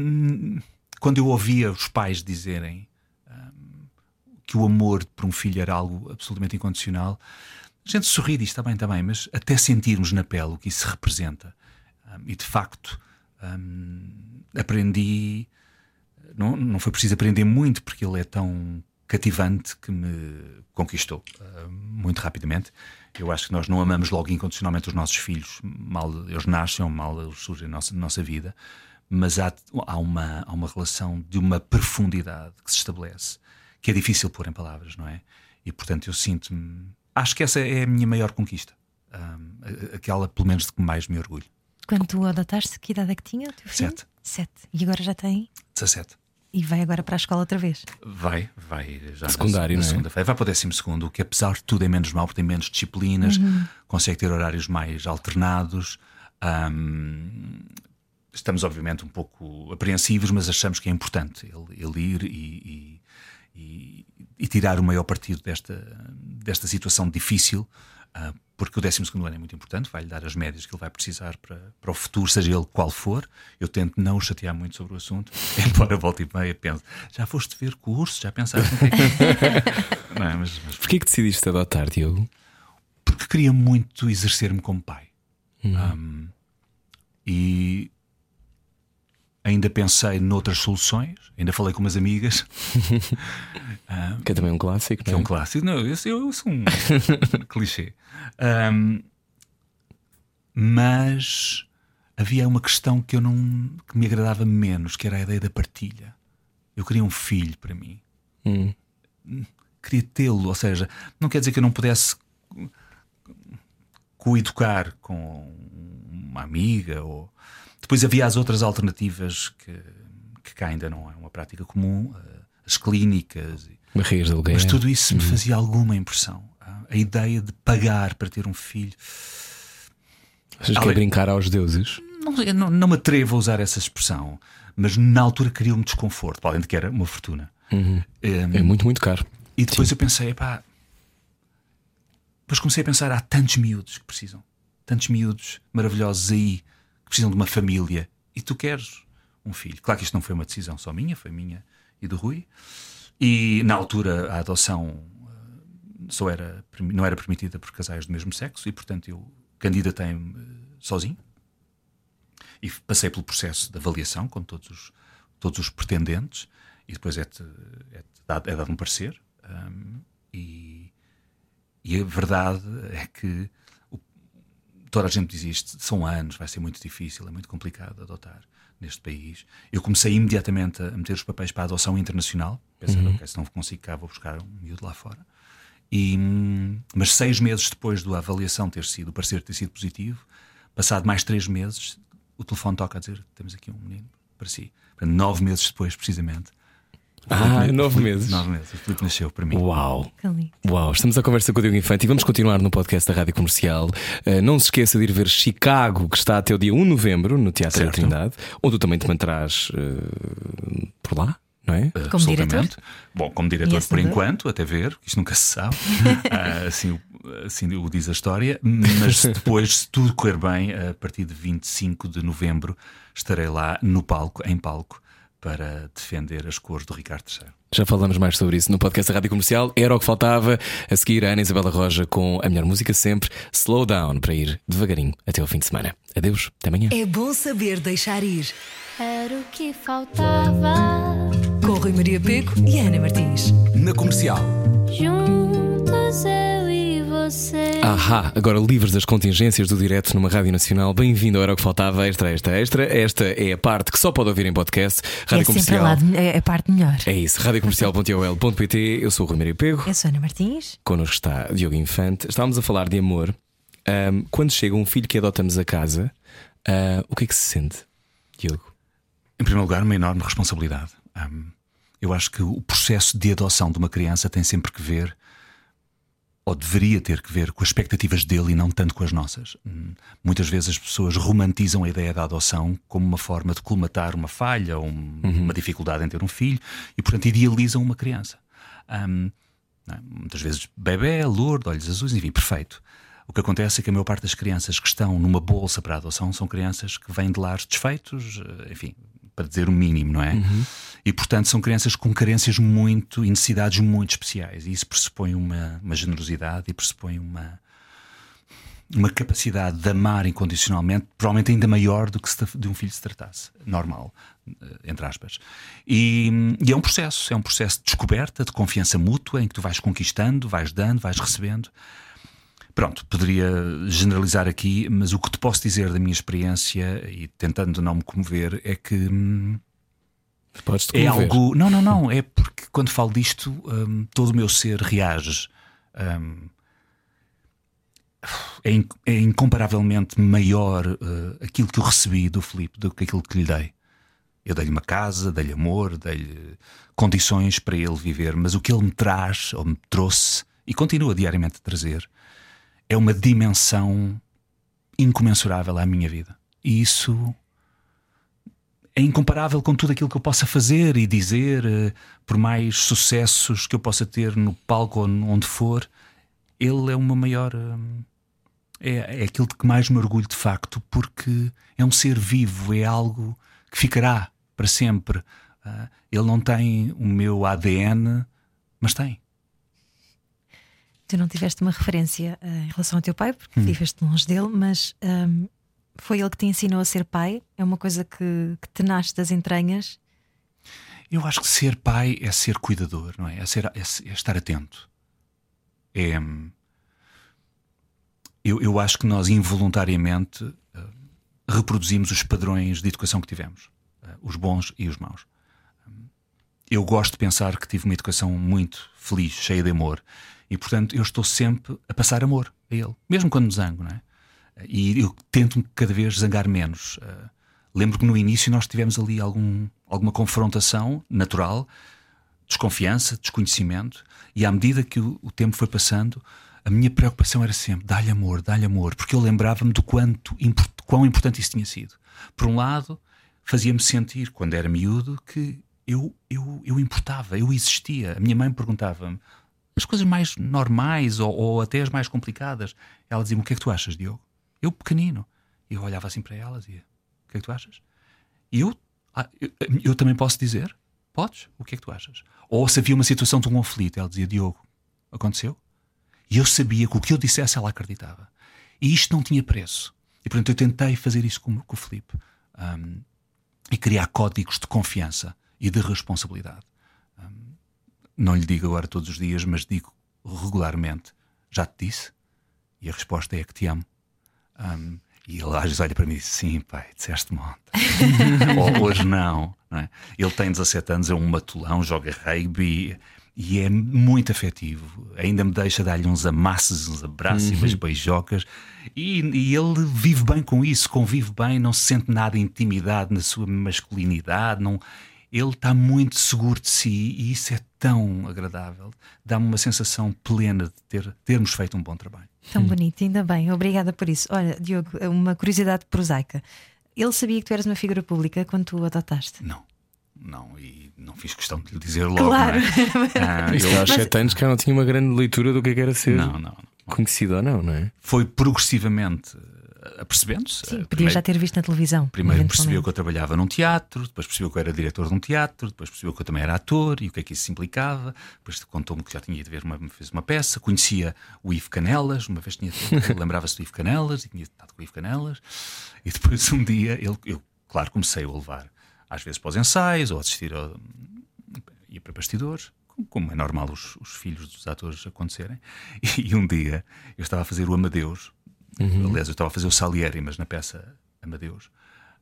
Speaker 3: quando eu ouvia os pais dizerem hum, que o amor por um filho era algo absolutamente incondicional, a gente sorri e diz: está bem, está bem, mas até sentirmos na pele o que isso representa. hum, e de facto, hum, aprendi. Não, não foi preciso aprender muito, porque ele é tão cativante que me conquistou uh, muito rapidamente. Eu acho que nós não amamos logo incondicionalmente os nossos filhos, mal eles nascem mal eles surgem na nossa, na nossa vida, mas há, há, uma, há uma relação de uma profundidade que se estabelece que é difícil pôr em palavras, não é? E portanto eu sinto-me. Acho que essa é a minha maior conquista, um, aquela pelo menos de que mais me orgulho.
Speaker 2: Quando tu adotaste, que idade é que tinha o teu filho?
Speaker 3: Sete.
Speaker 2: Sete. E agora já tem?
Speaker 3: 17.
Speaker 2: E vai agora para a escola outra vez?
Speaker 3: Vai, vai já
Speaker 1: Secundário,
Speaker 3: na,
Speaker 1: não é?
Speaker 3: segunda-feira. Vai para o décimo segundo, o que apesar de tudo é menos mal, porque tem menos disciplinas, consegue ter horários mais alternados. Ahm, estamos, obviamente, um pouco apreensivos, mas achamos que é importante ele, ele ir e, e- e- e tirar o maior partido desta, desta situação difícil. ah, porque o 12 ano é muito importante, vai-lhe dar as médias que ele vai precisar para, para o futuro, seja ele qual for. Eu tento não o chatear muito sobre o assunto, embora volta e meia pense: já foste ver curso, já pensaste no que é que. não é? Mas, mas
Speaker 1: Porquê que decidiste adotar, Diogo?
Speaker 3: porque queria muito exercer-me como pai. Um, e ainda pensei noutras soluções, ainda falei com umas amigas,
Speaker 1: Que é também um clássico,
Speaker 3: é
Speaker 1: não
Speaker 3: um clássico. Não, eu, eu- eu sou um clichê. Um, mas havia uma questão que eu não que me agradava menos, que era a ideia da partilha. Eu queria um filho para mim.
Speaker 1: Hum.
Speaker 3: Queria tê-lo, ou seja, não quer dizer que eu não pudesse coeducar com uma amiga ou depois havia as outras alternativas que, que cá ainda não é uma prática comum, eh, as clínicas
Speaker 1: Barrigas de aluguel.
Speaker 3: mas tudo isso me fazia alguma impressão. A ideia de pagar para ter um filho.
Speaker 1: Achas que é brincar aos deuses?
Speaker 3: Não, não, não me atrevo a usar essa expressão, mas na altura criou-me desconforto, para além de que era uma fortuna. Um,
Speaker 1: É muito, muito caro.
Speaker 3: e depois eu pensei, pá. Depois comecei a pensar: há tantos miúdos que precisam, tantos miúdos maravilhosos aí precisam de uma família e tu queres um filho. Claro que isto não foi uma decisão só minha, foi minha e do Rui. E na altura a adoção eh, só era, não era permitida por casais do mesmo sexo e, portanto, eu candidatei-me eh, sozinho e passei pelo processo de avaliação com todos os, todos os pretendentes e depois é-te é dado, é dado um parecer. hum, e, e a verdade é que toda a gente diz isto: são anos, vai ser muito difícil, é muito complicado adotar neste país. Eu comecei imediatamente a meter os papéis para a adoção internacional, pensando, ok, se não consigo cá, vou buscar um miúdo lá fora. E, mas seis meses depois da avaliação ter sido, o parecer ter sido positivo, passado mais três meses, o telefone toca a dizer: temos aqui um menino para si. Portanto, nove meses depois, precisamente.
Speaker 1: Ah, nove meses.
Speaker 3: Nove meses. O Filipe nasceu para mim.
Speaker 1: Uau! Uau, estamos à conversa com o Diogo Infante e vamos continuar no podcast da Rádio Comercial. Uh, não se esqueça de ir ver Chicago, que está até o dia 1 de novembro no Teatro da
Speaker 3: Certo.
Speaker 1: Trindade, onde tu também te manterás uh, por lá, não é?
Speaker 2: Como
Speaker 3: Absolutamente.
Speaker 2: diretor?
Speaker 3: Bom, como diretor por enquanto, até ver, isto nunca se sabe, Ah, assim, o- assim o diz a história, mas depois, se tudo correr bem, a partir de 25 de novembro, estarei lá no palco, em palco, para defender as cores do Ricardo III.
Speaker 1: Já falamos mais sobre isso no podcast da Rádio Comercial. Era o que faltava. A seguir, a Ana Isabela Roja com a melhor música sempre, Slow Down, para ir devagarinho até o fim de semana. Adeus, até amanhã.
Speaker 4: É bom saber deixar ir.
Speaker 5: Era o que faltava.
Speaker 4: Com Rui Maria Peco e Ana Martins.
Speaker 1: Na comercial.
Speaker 5: Juntos eu e você.
Speaker 1: Ahá, agora livres das contingências do direto numa Rádio Nacional. Bem-vindo ao Era o que Faltava, extra, extra, extra. Esta é a parte que só pode ouvir em podcast. Rádio
Speaker 2: é sempre
Speaker 1: Comercial.
Speaker 2: lá de- é a parte melhor.
Speaker 1: É isso, radiocomercial.ol.pt. Eu sou o Rui Maria Pego.
Speaker 2: Eu sou a Ana Martins.
Speaker 1: Connosco está Diogo Infante. Estávamos a falar de amor. Ahm, quando chega um filho que adotamos a casa, ah, o que é que se sente, Diogo?
Speaker 3: Em primeiro lugar, uma enorme responsabilidade. Hum, eu acho que o processo de adoção de uma criança tem sempre que ver, ou deveria ter que ver, com as expectativas dele e não tanto com as nossas. Hum, muitas vezes as pessoas romantizam a ideia da adoção como uma forma de colmatar uma falha ou um- uma dificuldade em ter um filho e, portanto, idealizam uma criança. Hum, é? Muitas vezes bebê, lourdo, olhos azuis, enfim, perfeito. O que acontece é que a maior parte das crianças que estão numa bolsa para adoção são crianças que vêm de lares desfeitos, eh, enfim, para dizer o mínimo, não é? Uhum. E portanto são crianças com carências muito e necessidades muito especiais. E isso pressupõe uma, uma generosidade e pressupõe uma, uma capacidade de amar incondicionalmente, provavelmente ainda maior do que de um filho se tratasse, normal, eh, entre aspas. E, e, é um processo, é um processo de descoberta, de confiança mútua, em que tu vais conquistando, vais dando, vais recebendo. Pronto, poderia generalizar aqui, mas o que te posso dizer da minha experiência, e tentando não me comover, é que. Hum,
Speaker 1: Podes
Speaker 3: é algo. Não, não, não. É porque quando falo disto, hum, todo o meu ser reage. Hum, é, é, incomparavelmente maior uh, aquilo que eu recebi do Filipe do que aquilo que lhe dei. Eu dei-lhe uma casa, dei-lhe amor, dei-lhe condições para ele viver, mas o que ele me traz, ou me trouxe, e continua diariamente a trazer, é uma dimensão incomensurável à minha vida. E isso é incomparável com tudo aquilo que eu possa fazer e dizer, uh, por mais sucessos que eu possa ter no palco ou onde for. Ele é uma maior. Uh, é, é aquilo de que mais me orgulho de facto, porque é um ser vivo, é algo que ficará para sempre. Uh, ele não tem o meu ADN, mas tem.
Speaker 2: Tu não tiveste uma referência uh, em relação ao teu pai, porque hum. viveste longe dele, mas um, foi ele que te ensinou a ser pai? É uma coisa que, que te nasce das entranhas?
Speaker 3: Eu acho que ser pai é ser cuidador, não é? É, ser, é, é estar atento. É. Eu, eu acho que nós involuntariamente uh, reproduzimos os padrões de educação que tivemos, uh, os bons e os maus. Um, eu gosto de pensar que tive uma educação muito feliz, cheia de amor, e portanto eu estou sempre a passar amor a ele, mesmo quando me zango, não é? E eu tento cada vez zangar menos. Uh, lembro que no início nós tivemos ali algum, alguma confrontação natural, desconfiança, desconhecimento, e à medida que o, o tempo foi passando, a minha preocupação era sempre dá-lhe amor, dá-lhe amor, porque eu lembrava-me do quanto, quão importante isso tinha sido. Por um lado, fazia-me sentir, quando era miúdo, que eu, eu, eu importava, eu existia. A minha mãe perguntava-me as coisas mais normais ou, ou até as mais complicadas. Ela dizia-me: O que é que tu achas, Diogo? Eu, pequenino. E eu olhava assim para ela e dizia: O que é que tu achas? E eu, ah, eu, eu também posso dizer: Podes? O que é que tu achas? Ou se havia uma situação de um conflito, ela dizia: Diogo, aconteceu? E eu sabia que o que eu dissesse ela acreditava. E isto não tinha preço. E portanto eu tentei fazer isso com, com o Filipe. Um, e criar códigos de confiança e de responsabilidade. Não lhe digo agora todos os dias, mas digo regularmente: Já te disse? E a resposta é que te amo. Um, e ele às vezes olha para mim e diz: Sim, pai, disseste monte. Ou hoje não. não é? Ele tem 17 anos, é um matulão, joga rugby e é muito afetivo. Ainda me deixa dar-lhe uns amassos, uns abraços uhum. e umas beijocas. E, e, ele vive bem com isso, convive bem, não se sente nada intimidade na sua masculinidade. Não, ele está muito seguro de si e isso é tão agradável. Dá-me uma sensação plena de ter, termos feito um bom trabalho.
Speaker 2: Tão bonito, ainda bem. Obrigada por isso. Olha, Diogo, uma curiosidade prosaica. Ele sabia que tu eras uma figura pública quando tu o adotaste?
Speaker 3: Não não, e não fiz questão de lhe dizer logo.
Speaker 2: Claro.
Speaker 3: Não
Speaker 1: é? ah, eu... há sete anos que eu não tinha uma grande leitura do que, é que era ser
Speaker 3: não, não, não.
Speaker 1: conhecido ou não, não é?
Speaker 3: Foi progressivamente apercebendo-se.
Speaker 2: Sim, eh, podia já ter visto na televisão.
Speaker 3: Primeiro percebeu que eu trabalhava num teatro, depois percebeu que eu era diretor de um teatro, depois percebeu que eu também era ator e o que é que isso implicava. Depois contou-me que já tinha ido ver uma, fez uma peça, conhecia o Ivo Canelas, uma vez tinha lembrava-se do Ivo Canelas e tinha estado com o Ivo Canelas. E depois um dia ele, eu, claro, comecei a levar às vezes para os ensaios ou assistir a, ia para bastidores, como é normal os, os, filhos dos atores acontecerem. E, um dia eu estava a fazer o Amadeus, uhum. aliás, eu estava a fazer o Salieri, mas na peça Amadeus.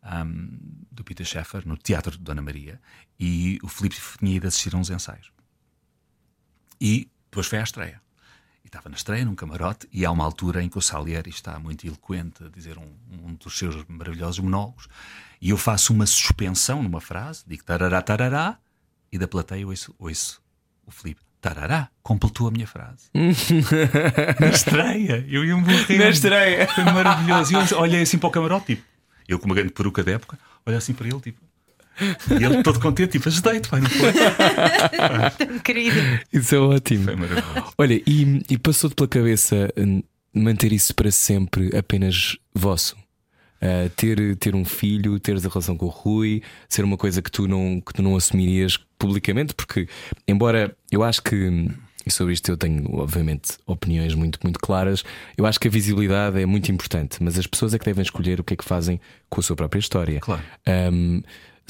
Speaker 3: Um, do Peter Sheffer no Teatro de Dona Maria e o Filipe tinha ido assistir a uns ensaios e depois foi à estreia e estava na estreia num camarote e há uma altura em que o Salieri está muito eloquente a dizer um, um dos seus maravilhosos monólogos e eu faço uma suspensão numa frase, digo tarará, tarará, e da plateia ouço, ouço o Filipe. Tarará, completou a minha frase. Na estreia, eu ia morrer.
Speaker 1: Na estreia.
Speaker 3: Foi maravilhoso. E eu olhei assim para o camarote, tipo, eu com uma grande peruca da época, olhei assim para ele, tipo, E ele todo contente, tipo, ajudei-te, pai, não foi?
Speaker 2: Tão querido.
Speaker 1: Isso é ótimo.
Speaker 3: Foi maravilhoso.
Speaker 1: Olha, e, e passou-te pela cabeça hum, manter isso para sempre apenas vosso? Uh, ter, ter um filho, teres a relação com o Rui, ser uma coisa que tu não, que tu não assumirias publicamente, porque, embora eu acho que, e sobre isto eu tenho, obviamente, opiniões muito, muito claras, eu acho que a visibilidade é muito importante, mas as pessoas é que devem escolher o que é que fazem com a sua própria história.
Speaker 3: Claro.
Speaker 1: Um,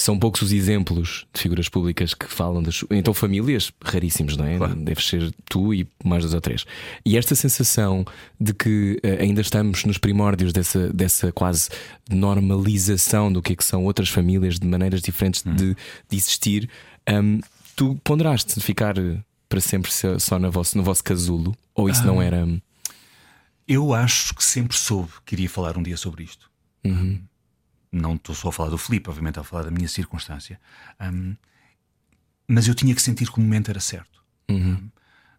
Speaker 1: são poucos os exemplos de figuras públicas que falam das. Então, famílias, raríssimos, não é?
Speaker 3: Claro.
Speaker 1: Deves ser tu e mais dois ou três. E esta sensação de que eh, ainda estamos nos primórdios dessa, dessa quase normalização do que, é que são outras famílias de maneiras diferentes de, de existir, hum, tu ponderaste de ficar eh, para sempre só na vosso, no vosso casulo? Ou isso não era. hum,
Speaker 3: Eu acho que sempre soube que iria falar um dia sobre isto. Não estou só a falar do Filipe, obviamente, a falar da minha circunstância. Hum, mas eu tinha que sentir que o momento era certo. Hum,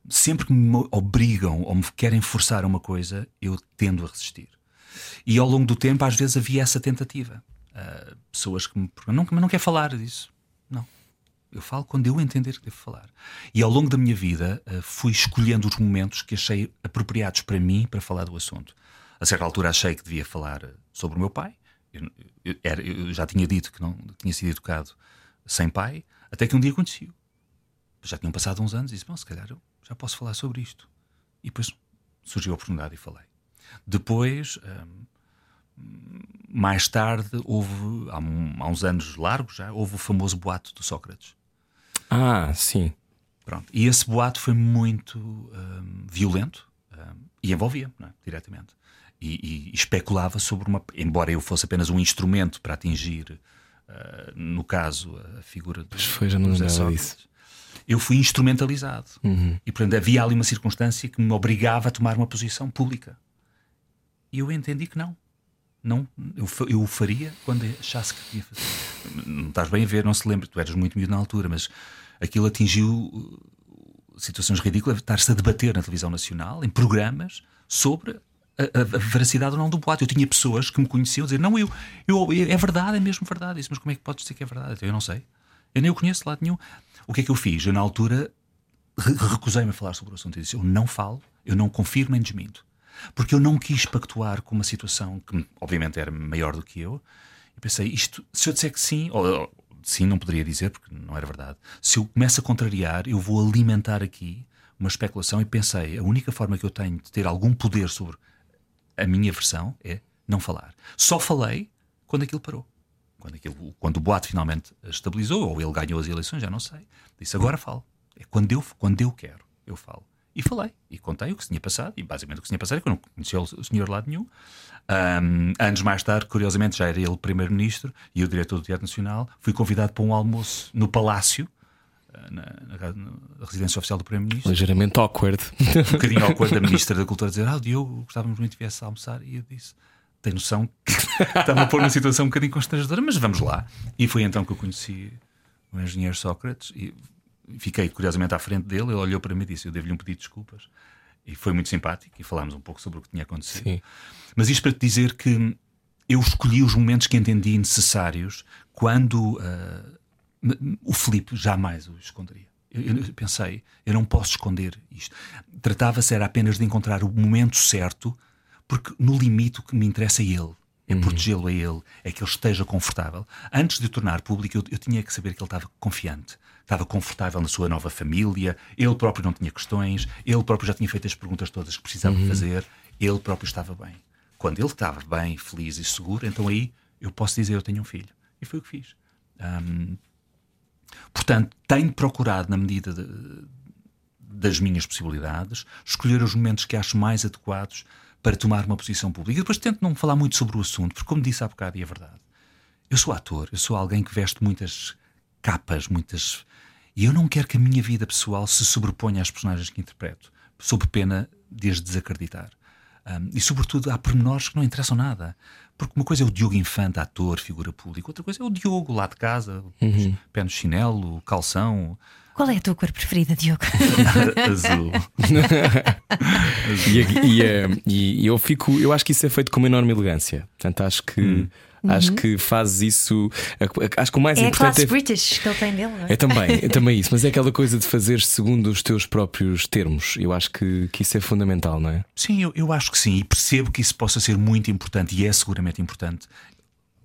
Speaker 3: Sempre que me obrigam ou me querem forçar a uma coisa, eu tendo a resistir. E ao longo do tempo, às vezes havia essa tentativa. Ah, pessoas que me perguntam, não, mas não quer falar disso. Não. Eu falo quando eu entender que devo falar. E ao longo da minha vida eh, fui escolhendo os momentos que achei apropriados para mim para falar do assunto. A certa altura achei que devia falar sobre o meu pai. Eu, eu- era- eu já tinha dito que não tinha sido educado sem pai, até que um dia aconteceu. Já tinham passado uns anos e disse: Bom, se calhar eu já posso falar sobre isto. E depois surgiu a oportunidade e falei. Depois, hum, mais tarde, houve, há, um- há uns anos largos já, houve o famoso boato do Sócrates.
Speaker 1: Ah, sim.
Speaker 3: Pronto. E esse boato foi muito hum, violento hum, e envolvia-me não é? diretamente. E, e especulava sobre uma. Embora eu fosse apenas um instrumento para atingir, ah, no caso, a figura do,
Speaker 1: Pois foi, já não
Speaker 3: Sócrates,
Speaker 1: disso.
Speaker 3: eu fui instrumentalizado.
Speaker 1: Uhum.
Speaker 3: E, portanto, havia ali uma circunstância que me obrigava a tomar uma posição pública. E eu entendi que não. Não, eu, eu o faria quando achasse que devia fazer. Não estás bem a ver, não se lembra, tu eras muito miúdo na altura, mas aquilo atingiu uh, situações ridículas, estar-se a debater na televisão nacional, em programas, sobre a, a- veracidade ou não do boato. Eu tinha pessoas que me conheciam dizer: Não, eu, eu, é verdade, é mesmo verdade. Disse, mas como é que podes dizer que é verdade? Eu não sei. Eu nem o conheço de lado nenhum. O que é que eu fiz? Eu, na altura, re- recusei-me a falar sobre o assunto. Eu disse: Eu não falo, eu não confirmo nem desminto. Porque eu não quis pactuar com uma situação que, obviamente, era maior do que eu. E pensei: isto, se eu disser que sim, ou sim, não poderia dizer, porque não era verdade. Se eu começo a contrariar, eu vou alimentar aqui uma especulação. E pensei: a única forma que eu tenho de ter algum poder sobre a minha versão é não falar. Só falei quando aquilo parou. Quando, aquilo, quando o boato finalmente estabilizou, ou ele ganhou as eleições, já não sei. Disse agora falo. É quando eu, quando eu quero, eu falo. E falei. E contei o que se tinha passado. E basicamente o que se tinha passado é que eu não conhecia o o senhor de lado nenhum. Ahm, anos mais tarde, curiosamente, já era ele primeiro-ministro e eu diretor do Teatro Nacional. Fui convidado para um almoço no Palácio, na, na- residência oficial do Primeiro-Ministro
Speaker 1: Ligeiramente awkward.
Speaker 3: um bocadinho ao da Ministra da Cultura dizer: Ah, Diogo, gostávamos muito que viesse a almoçar. E eu disse: Tem noção que estava a pôr numa situação um bocadinho constrangedora, mas vamos lá. E foi então que eu conheci o engenheiro Sócrates e fiquei curiosamente à frente dele. Ele olhou para mim e disse: Eu devo-lhe um pedido de desculpas. E foi muito simpático e falámos um pouco sobre o que tinha acontecido.
Speaker 1: Sim.
Speaker 3: Mas isto para te dizer que eu escolhi os momentos que entendi necessários quando m- o Filipe jamais o esconderia. Eu, eu pensei, eu não posso esconder isto. Tratava-se era apenas de encontrar o momento certo, porque no limite o que me interessa é ele. É protegê-lo a ele, é que ele esteja confortável. Antes de o tornar público, eu, eu tinha que saber que ele estava confiante, estava confortável na sua nova família, ele próprio não tinha questões, ele próprio já tinha feito as perguntas todas que precisava fazer, ele próprio estava bem. Quando ele estava bem, feliz e seguro, então aí eu posso dizer eu tenho um filho. E foi o que fiz. Ahm, portanto, tenho procurado, na medida de- das minhas possibilidades, escolher os momentos que acho mais adequados para tomar uma posição pública. E depois tento não falar muito sobre o assunto, porque, como disse há bocado, e é verdade, eu sou ator, eu sou alguém que veste muitas capas, muitas. E eu não quero que a minha vida pessoal se sobreponha às personagens que interpreto, sob pena de as desacreditar. Um, e, sobretudo, há pormenores que não interessam nada. Porque uma coisa é o Diogo Infante, ator, figura pública, outra coisa é o Diogo lá de casa, pé no chinelo, calção,
Speaker 2: Qual é a tua cor preferida, Diogo?
Speaker 3: azul.
Speaker 1: E, e, eh, e eu fico, eu acho que isso é feito com uma enorme elegância. Portanto, acho que Acho que fazes isso. Acho que o mais
Speaker 2: É a
Speaker 1: importante
Speaker 2: classe
Speaker 1: é.
Speaker 2: British que ele tem dele, não é?
Speaker 1: É também, é também isso, mas é aquela coisa de fazer segundo os teus próprios termos. Eu acho que, que isso é fundamental, não é?
Speaker 3: Sim, eu, eu acho que sim, e percebo que isso possa ser muito importante e é seguramente importante.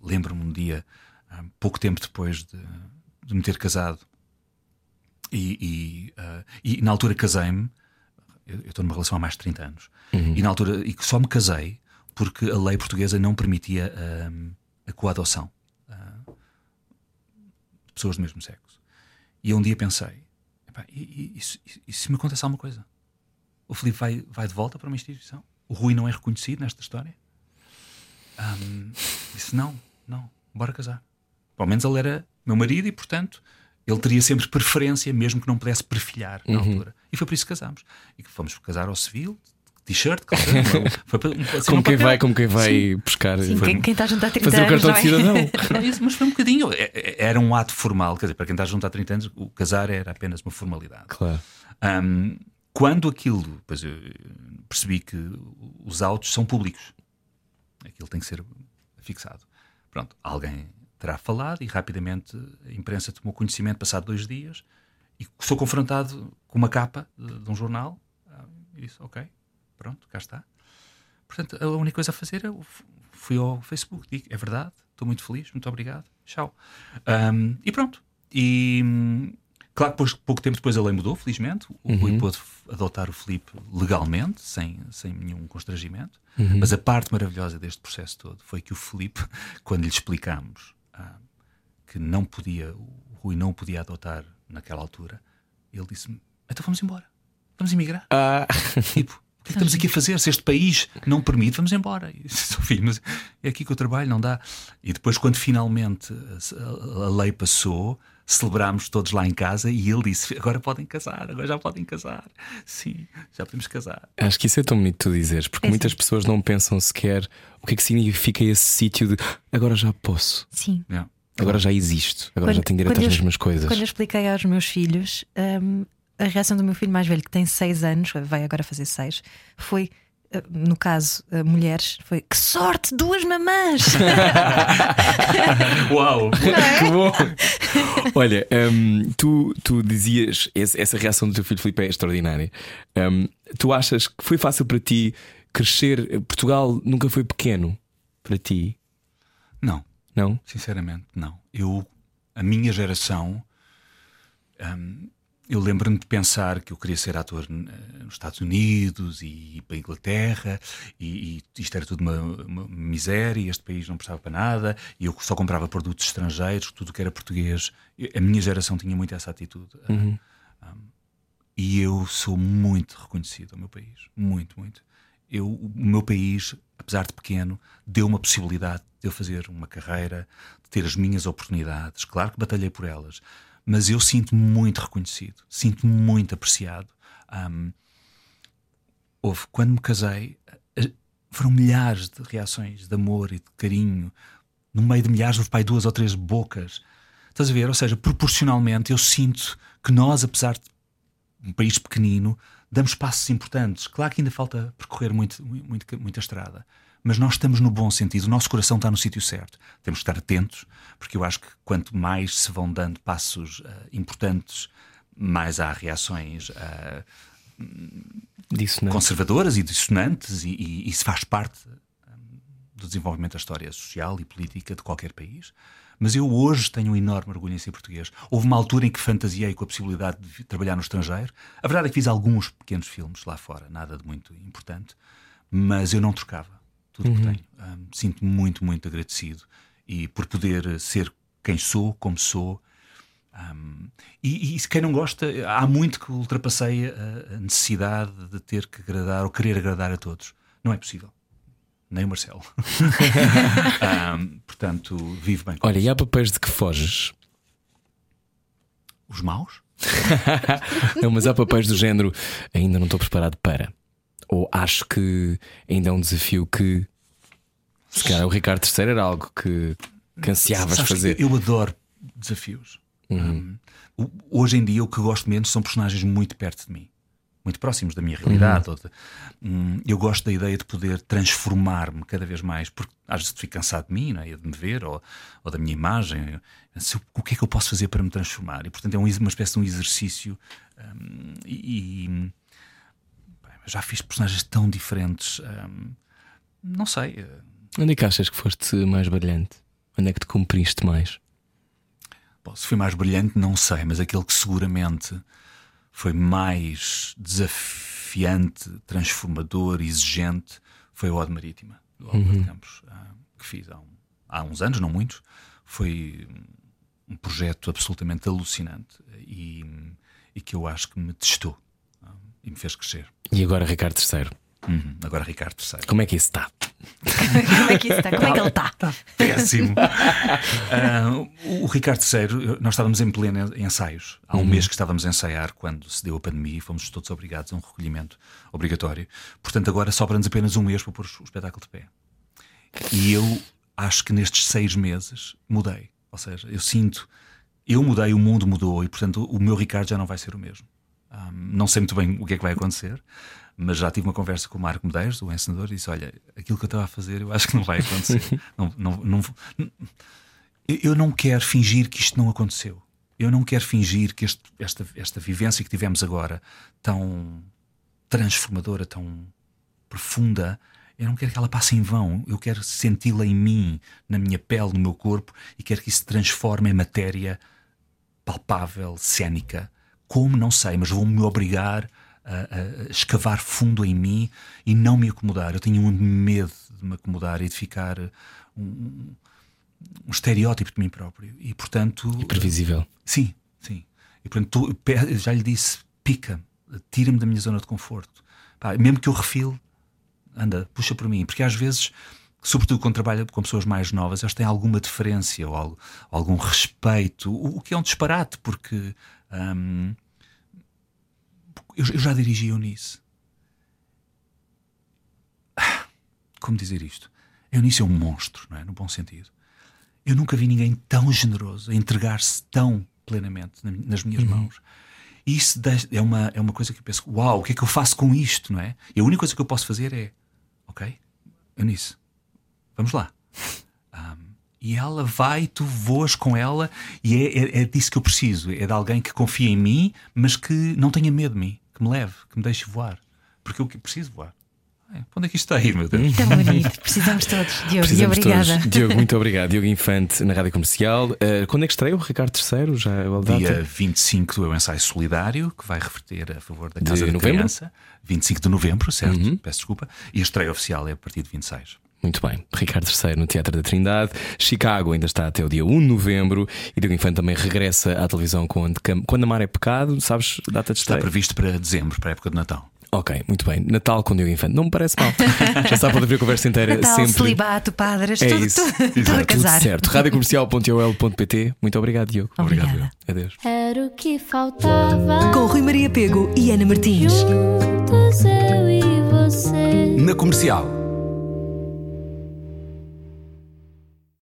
Speaker 3: Lembro-me um dia, há pouco tempo depois de, de me ter casado, e, e, ah, e na altura casei-me. Eu estou numa relação há mais de 30 anos, e na altura e que só me casei porque a lei portuguesa não permitia ah, a coadoção ah, de pessoas do mesmo sexo. E eu um dia pensei: "Epá, e, e- e se- e se me acontece alguma coisa? O Filipe vai, vai de volta para uma instituição? O Rui não é reconhecido nesta história? Ahm, disse: não, não, bora casar. Pelo menos ele era meu marido e, portanto, ele teria sempre preferência, mesmo que não pudesse perfilhar na altura. E foi por isso que casámos. E que fomos casar ao civil, t-shirt, claro, foi para- assim,
Speaker 1: Como quem vai, como quem vai buscar.
Speaker 2: Sim, quem, quem está junto há 30
Speaker 1: Fazer o
Speaker 2: anos.
Speaker 1: cartão
Speaker 2: não
Speaker 1: de
Speaker 2: é?
Speaker 1: cidadão.
Speaker 3: Não, isso, mas foi um bocadinho. é- é- Era um ato formal, quer dizer, para quem está junto há 30 anos, o casar era apenas uma formalidade.
Speaker 1: Claro.
Speaker 3: Ahm, quando aquilo, pois eu percebi que os autos são públicos, aquilo tem que ser fixado. Pronto, alguém terá falado e rapidamente a imprensa tomou conhecimento, passado dois dias, e sou confrontado com uma capa de, de um jornal ah, e disse: Ok, pronto, cá está. Portanto, a única coisa a fazer f- fui ao Facebook, digo: É verdade, estou muito feliz, muito obrigado, tchau. Ahm, e pronto. E claro que pouco tempo depois a lei mudou, felizmente. O Rui pôde adotar o Filipe legalmente, sem, sem nenhum constrangimento. Mas a parte maravilhosa deste processo todo foi que o Filipe, quando lhe explicámos ah, que não podia, o Rui não podia adotar naquela altura, ele disse-me: Então vamos embora, vamos emigrar.
Speaker 1: Ah,
Speaker 3: Tipo, que é que estamos aqui a fazer? Se este país não permite, vamos embora. E, Sofia, mas é aqui que eu trabalho, não dá. E depois, quando finalmente a, lei passou, celebrámos todos lá em casa e ele disse: Agora podem casar, agora já podem casar. Sim, já podemos casar.
Speaker 1: acho que isso é tão bonito tu dizeres, porque
Speaker 2: É
Speaker 1: muitas pessoas não pensam sequer o que é que significa esse sítio de agora já posso,
Speaker 2: Sim.
Speaker 3: Yeah.
Speaker 1: agora já existo, agora
Speaker 2: Quando-
Speaker 1: já tenho direito às
Speaker 2: eu-
Speaker 1: mesmas coisas.
Speaker 2: Quando eu expliquei aos meus filhos, hum, a reação do meu filho mais velho, que tem 6 anos, vai agora fazer 6, foi. uh, No caso, uh, mulheres, foi que sorte, duas mamãs!
Speaker 3: Uau!
Speaker 1: Que bom! Olha, hum, tu, tu dizias, essa reação do teu filho Filipe é extraordinária. Hum, tu achas que foi fácil para ti crescer? Portugal nunca foi pequeno para ti,
Speaker 3: Não,
Speaker 1: não?
Speaker 3: Sinceramente, não. Eu, a minha geração, hum, eu lembro-me de pensar que eu queria ser ator eh, nos Estados Unidos e para a Inglaterra e, e isto era tudo uma, uma miséria, este país não prestava para nada e eu só comprava produtos estrangeiros, tudo que era português. A minha geração tinha muito essa atitude. Hum, e eu sou muito reconhecido ao meu país. Muito, muito. Eu, o meu país, apesar de pequeno, deu uma possibilidade de eu fazer uma carreira, de ter as minhas oportunidades. Claro que batalhei por elas, mas eu sinto-me muito reconhecido, sinto-me muito apreciado. Ahm, houve, quando me casei, eh, foram milhares de reações de amor e de carinho, no meio de milhares, houve pai duas ou três bocas. Estás a ver? Ou seja, proporcionalmente, eu sinto que nós, apesar de um país pequenino, damos passos importantes. Claro que ainda falta percorrer muito, muito, muita estrada, mas nós estamos no bom sentido, o nosso coração está no sítio certo. Temos que estar atentos, porque eu acho que quanto mais se vão dando passos ah, importantes, mais há reações
Speaker 1: não.
Speaker 3: conservadoras e dissonantes, e, e isso faz parte hum, do desenvolvimento da história social e política de qualquer país. Mas eu hoje tenho um enorme orgulho em ser português. Houve uma altura em que fantasiei com a possibilidade de trabalhar no estrangeiro. A verdade é que fiz alguns pequenos filmes lá fora, nada de muito importante, mas eu não trocava tudo o que tenho. Hum, Sinto-me muito, muito agradecido e por poder eh, ser quem sou, como sou. Hum, e, e se quem não gosta, há muito que ultrapassei a, a necessidade de ter que agradar ou querer agradar a todos. Não é possível. Nem o Marcelo. Hum, portanto, vivo bem com
Speaker 1: Olha,
Speaker 3: isso.
Speaker 1: e há papéis de que foges?
Speaker 3: Os maus?
Speaker 1: Não, mas há papéis do género ainda não estou preparado para. Ou acho que ainda é um desafio que se calhar o Ricardo III era algo que, que ansiavas
Speaker 3: Sabes que
Speaker 1: fazer.
Speaker 3: Eu adoro desafios.
Speaker 1: Uhum.
Speaker 3: Hum, o- hoje em dia, o que gosto menos são personagens muito perto de mim. muito próximos da minha realidade. Uhum. De, hum, eu gosto da ideia de poder transformar-me cada vez mais, porque às vezes fico cansado de mim, não é? de me ver, ou, ou da minha imagem. o que é que eu posso fazer para me transformar? E portanto é uma espécie de um exercício. Um, e, e já fiz personagens tão diferentes. Um, não sei. Eh,
Speaker 1: Onde é que achas que foste mais brilhante? Onde é que te cumpriste mais?
Speaker 3: Bom, se fui mais brilhante, não sei, mas aquele que seguramente foi mais desafiante, transformador, exigente, foi o Ode Marítima, do Álvaro uhum. de Campos, ah, que fiz há, um, há, uns anos, não muitos. Foi um projeto absolutamente alucinante e, e que eu acho que me testou e me fez crescer.
Speaker 1: E agora, Ricardo III?
Speaker 3: Uhum, agora Ricardo III.
Speaker 1: Como é que isso está?
Speaker 2: Como é que isso está? Como é que ele está?
Speaker 3: Está péssimo. uh, o Ricardo III, nós estávamos em pleno ensaios. Há um uhum. mês que estávamos a ensaiar quando se deu a pandemia e fomos todos obrigados a um recolhimento obrigatório. Portanto, agora sobra-nos apenas um mês para pôr o espetáculo de pé. E eu acho que nestes seis meses mudei. Ou seja, eu sinto, eu mudei, o mundo mudou e, portanto, o meu Ricardo já não vai ser o mesmo. Um, não sei muito bem o que é que vai acontecer, mas já tive uma conversa com o Marco Medeiros, o encenador, e disse: Olha, aquilo que eu estava a fazer eu acho que não vai acontecer. não, não, não, eu não quero fingir que isto não aconteceu. Eu não quero fingir que este, esta, esta vivência que tivemos agora, tão transformadora, tão profunda, eu não quero que ela passe em vão. Eu quero senti-la em mim, na minha pele, no meu corpo, e quero que isso se transforme em matéria palpável, cénica. Como? Não sei, mas vou-me obrigar a, a, escavar fundo em mim e não me acomodar. Eu tenho um medo de me acomodar e de ficar um, um estereótipo de mim próprio. E portanto.
Speaker 1: Imprevisível.
Speaker 3: Sim, sim. E portanto, tu, já lhe disse: pica, tira-me da minha zona de conforto. Pá, mesmo que eu refile, anda, puxa por mim. Porque às vezes sobretudo quando trabalha com pessoas mais novas, elas têm alguma diferença ou, algo, algum respeito, o, o, que é um disparate, porque hum, eu, eu já dirigi Eunice. Como dizer isto? Eunice é um monstro, não é? No bom sentido. Eu nunca vi ninguém tão generoso a entregar-se tão plenamente nas minhas uhum. mãos. E isso é uma, é uma coisa que eu penso: uau, o que é que eu faço com isto, não é? E a única coisa que eu posso fazer é: ok, Eunice, vamos lá. Um, e ela vai, tu voas com ela, e é, é, é, disso que eu preciso: é de alguém que confia em mim, mas que não tenha medo de mim que me leve, que me deixe voar. Porque eu preciso voar. É, onde é que isto está aí, meu Deus?
Speaker 2: Tão bonito, precisamos todos. Diogo, precisamos obrigada.
Speaker 1: Todos. Diogo, muito obrigado. Diogo Infante na Rádio Comercial. Uh, quando é que estreia o Ricardo III? Já
Speaker 3: é Dia 25 do ensaio solidário, que vai reverter a favor da Casa de da novembro? Criança. 25 de novembro, certo? Uhum. Peço desculpa. E a estreia oficial é a partir de 26.
Speaker 1: Muito bem. Ricardo III no Teatro da Trindade. Chicago ainda está até o dia 1 de novembro. E Diogo Infante também regressa à televisão quando, quando Amar é Pecado. Sabes data de estreia?
Speaker 3: Está previsto para dezembro, para a época de Natal.
Speaker 1: Ok, muito bem. Natal com Diogo Infante. Não me parece mal. Já sabe, pode haver conversa inteira
Speaker 2: Natal,
Speaker 1: sempre.
Speaker 2: celibato, padres,
Speaker 1: é
Speaker 2: tudo,
Speaker 1: isso.
Speaker 2: tudo, tudo a casar.
Speaker 1: Tudo certo. Radiocomercial.ol.pt. Muito obrigado, Diogo.
Speaker 2: Obrigado.
Speaker 1: Obrigado. Adeus.
Speaker 5: Era o que faltava.
Speaker 4: Com Rui Maria Pego e Ana Martins.
Speaker 5: Juntos eu e você.
Speaker 4: Na comercial.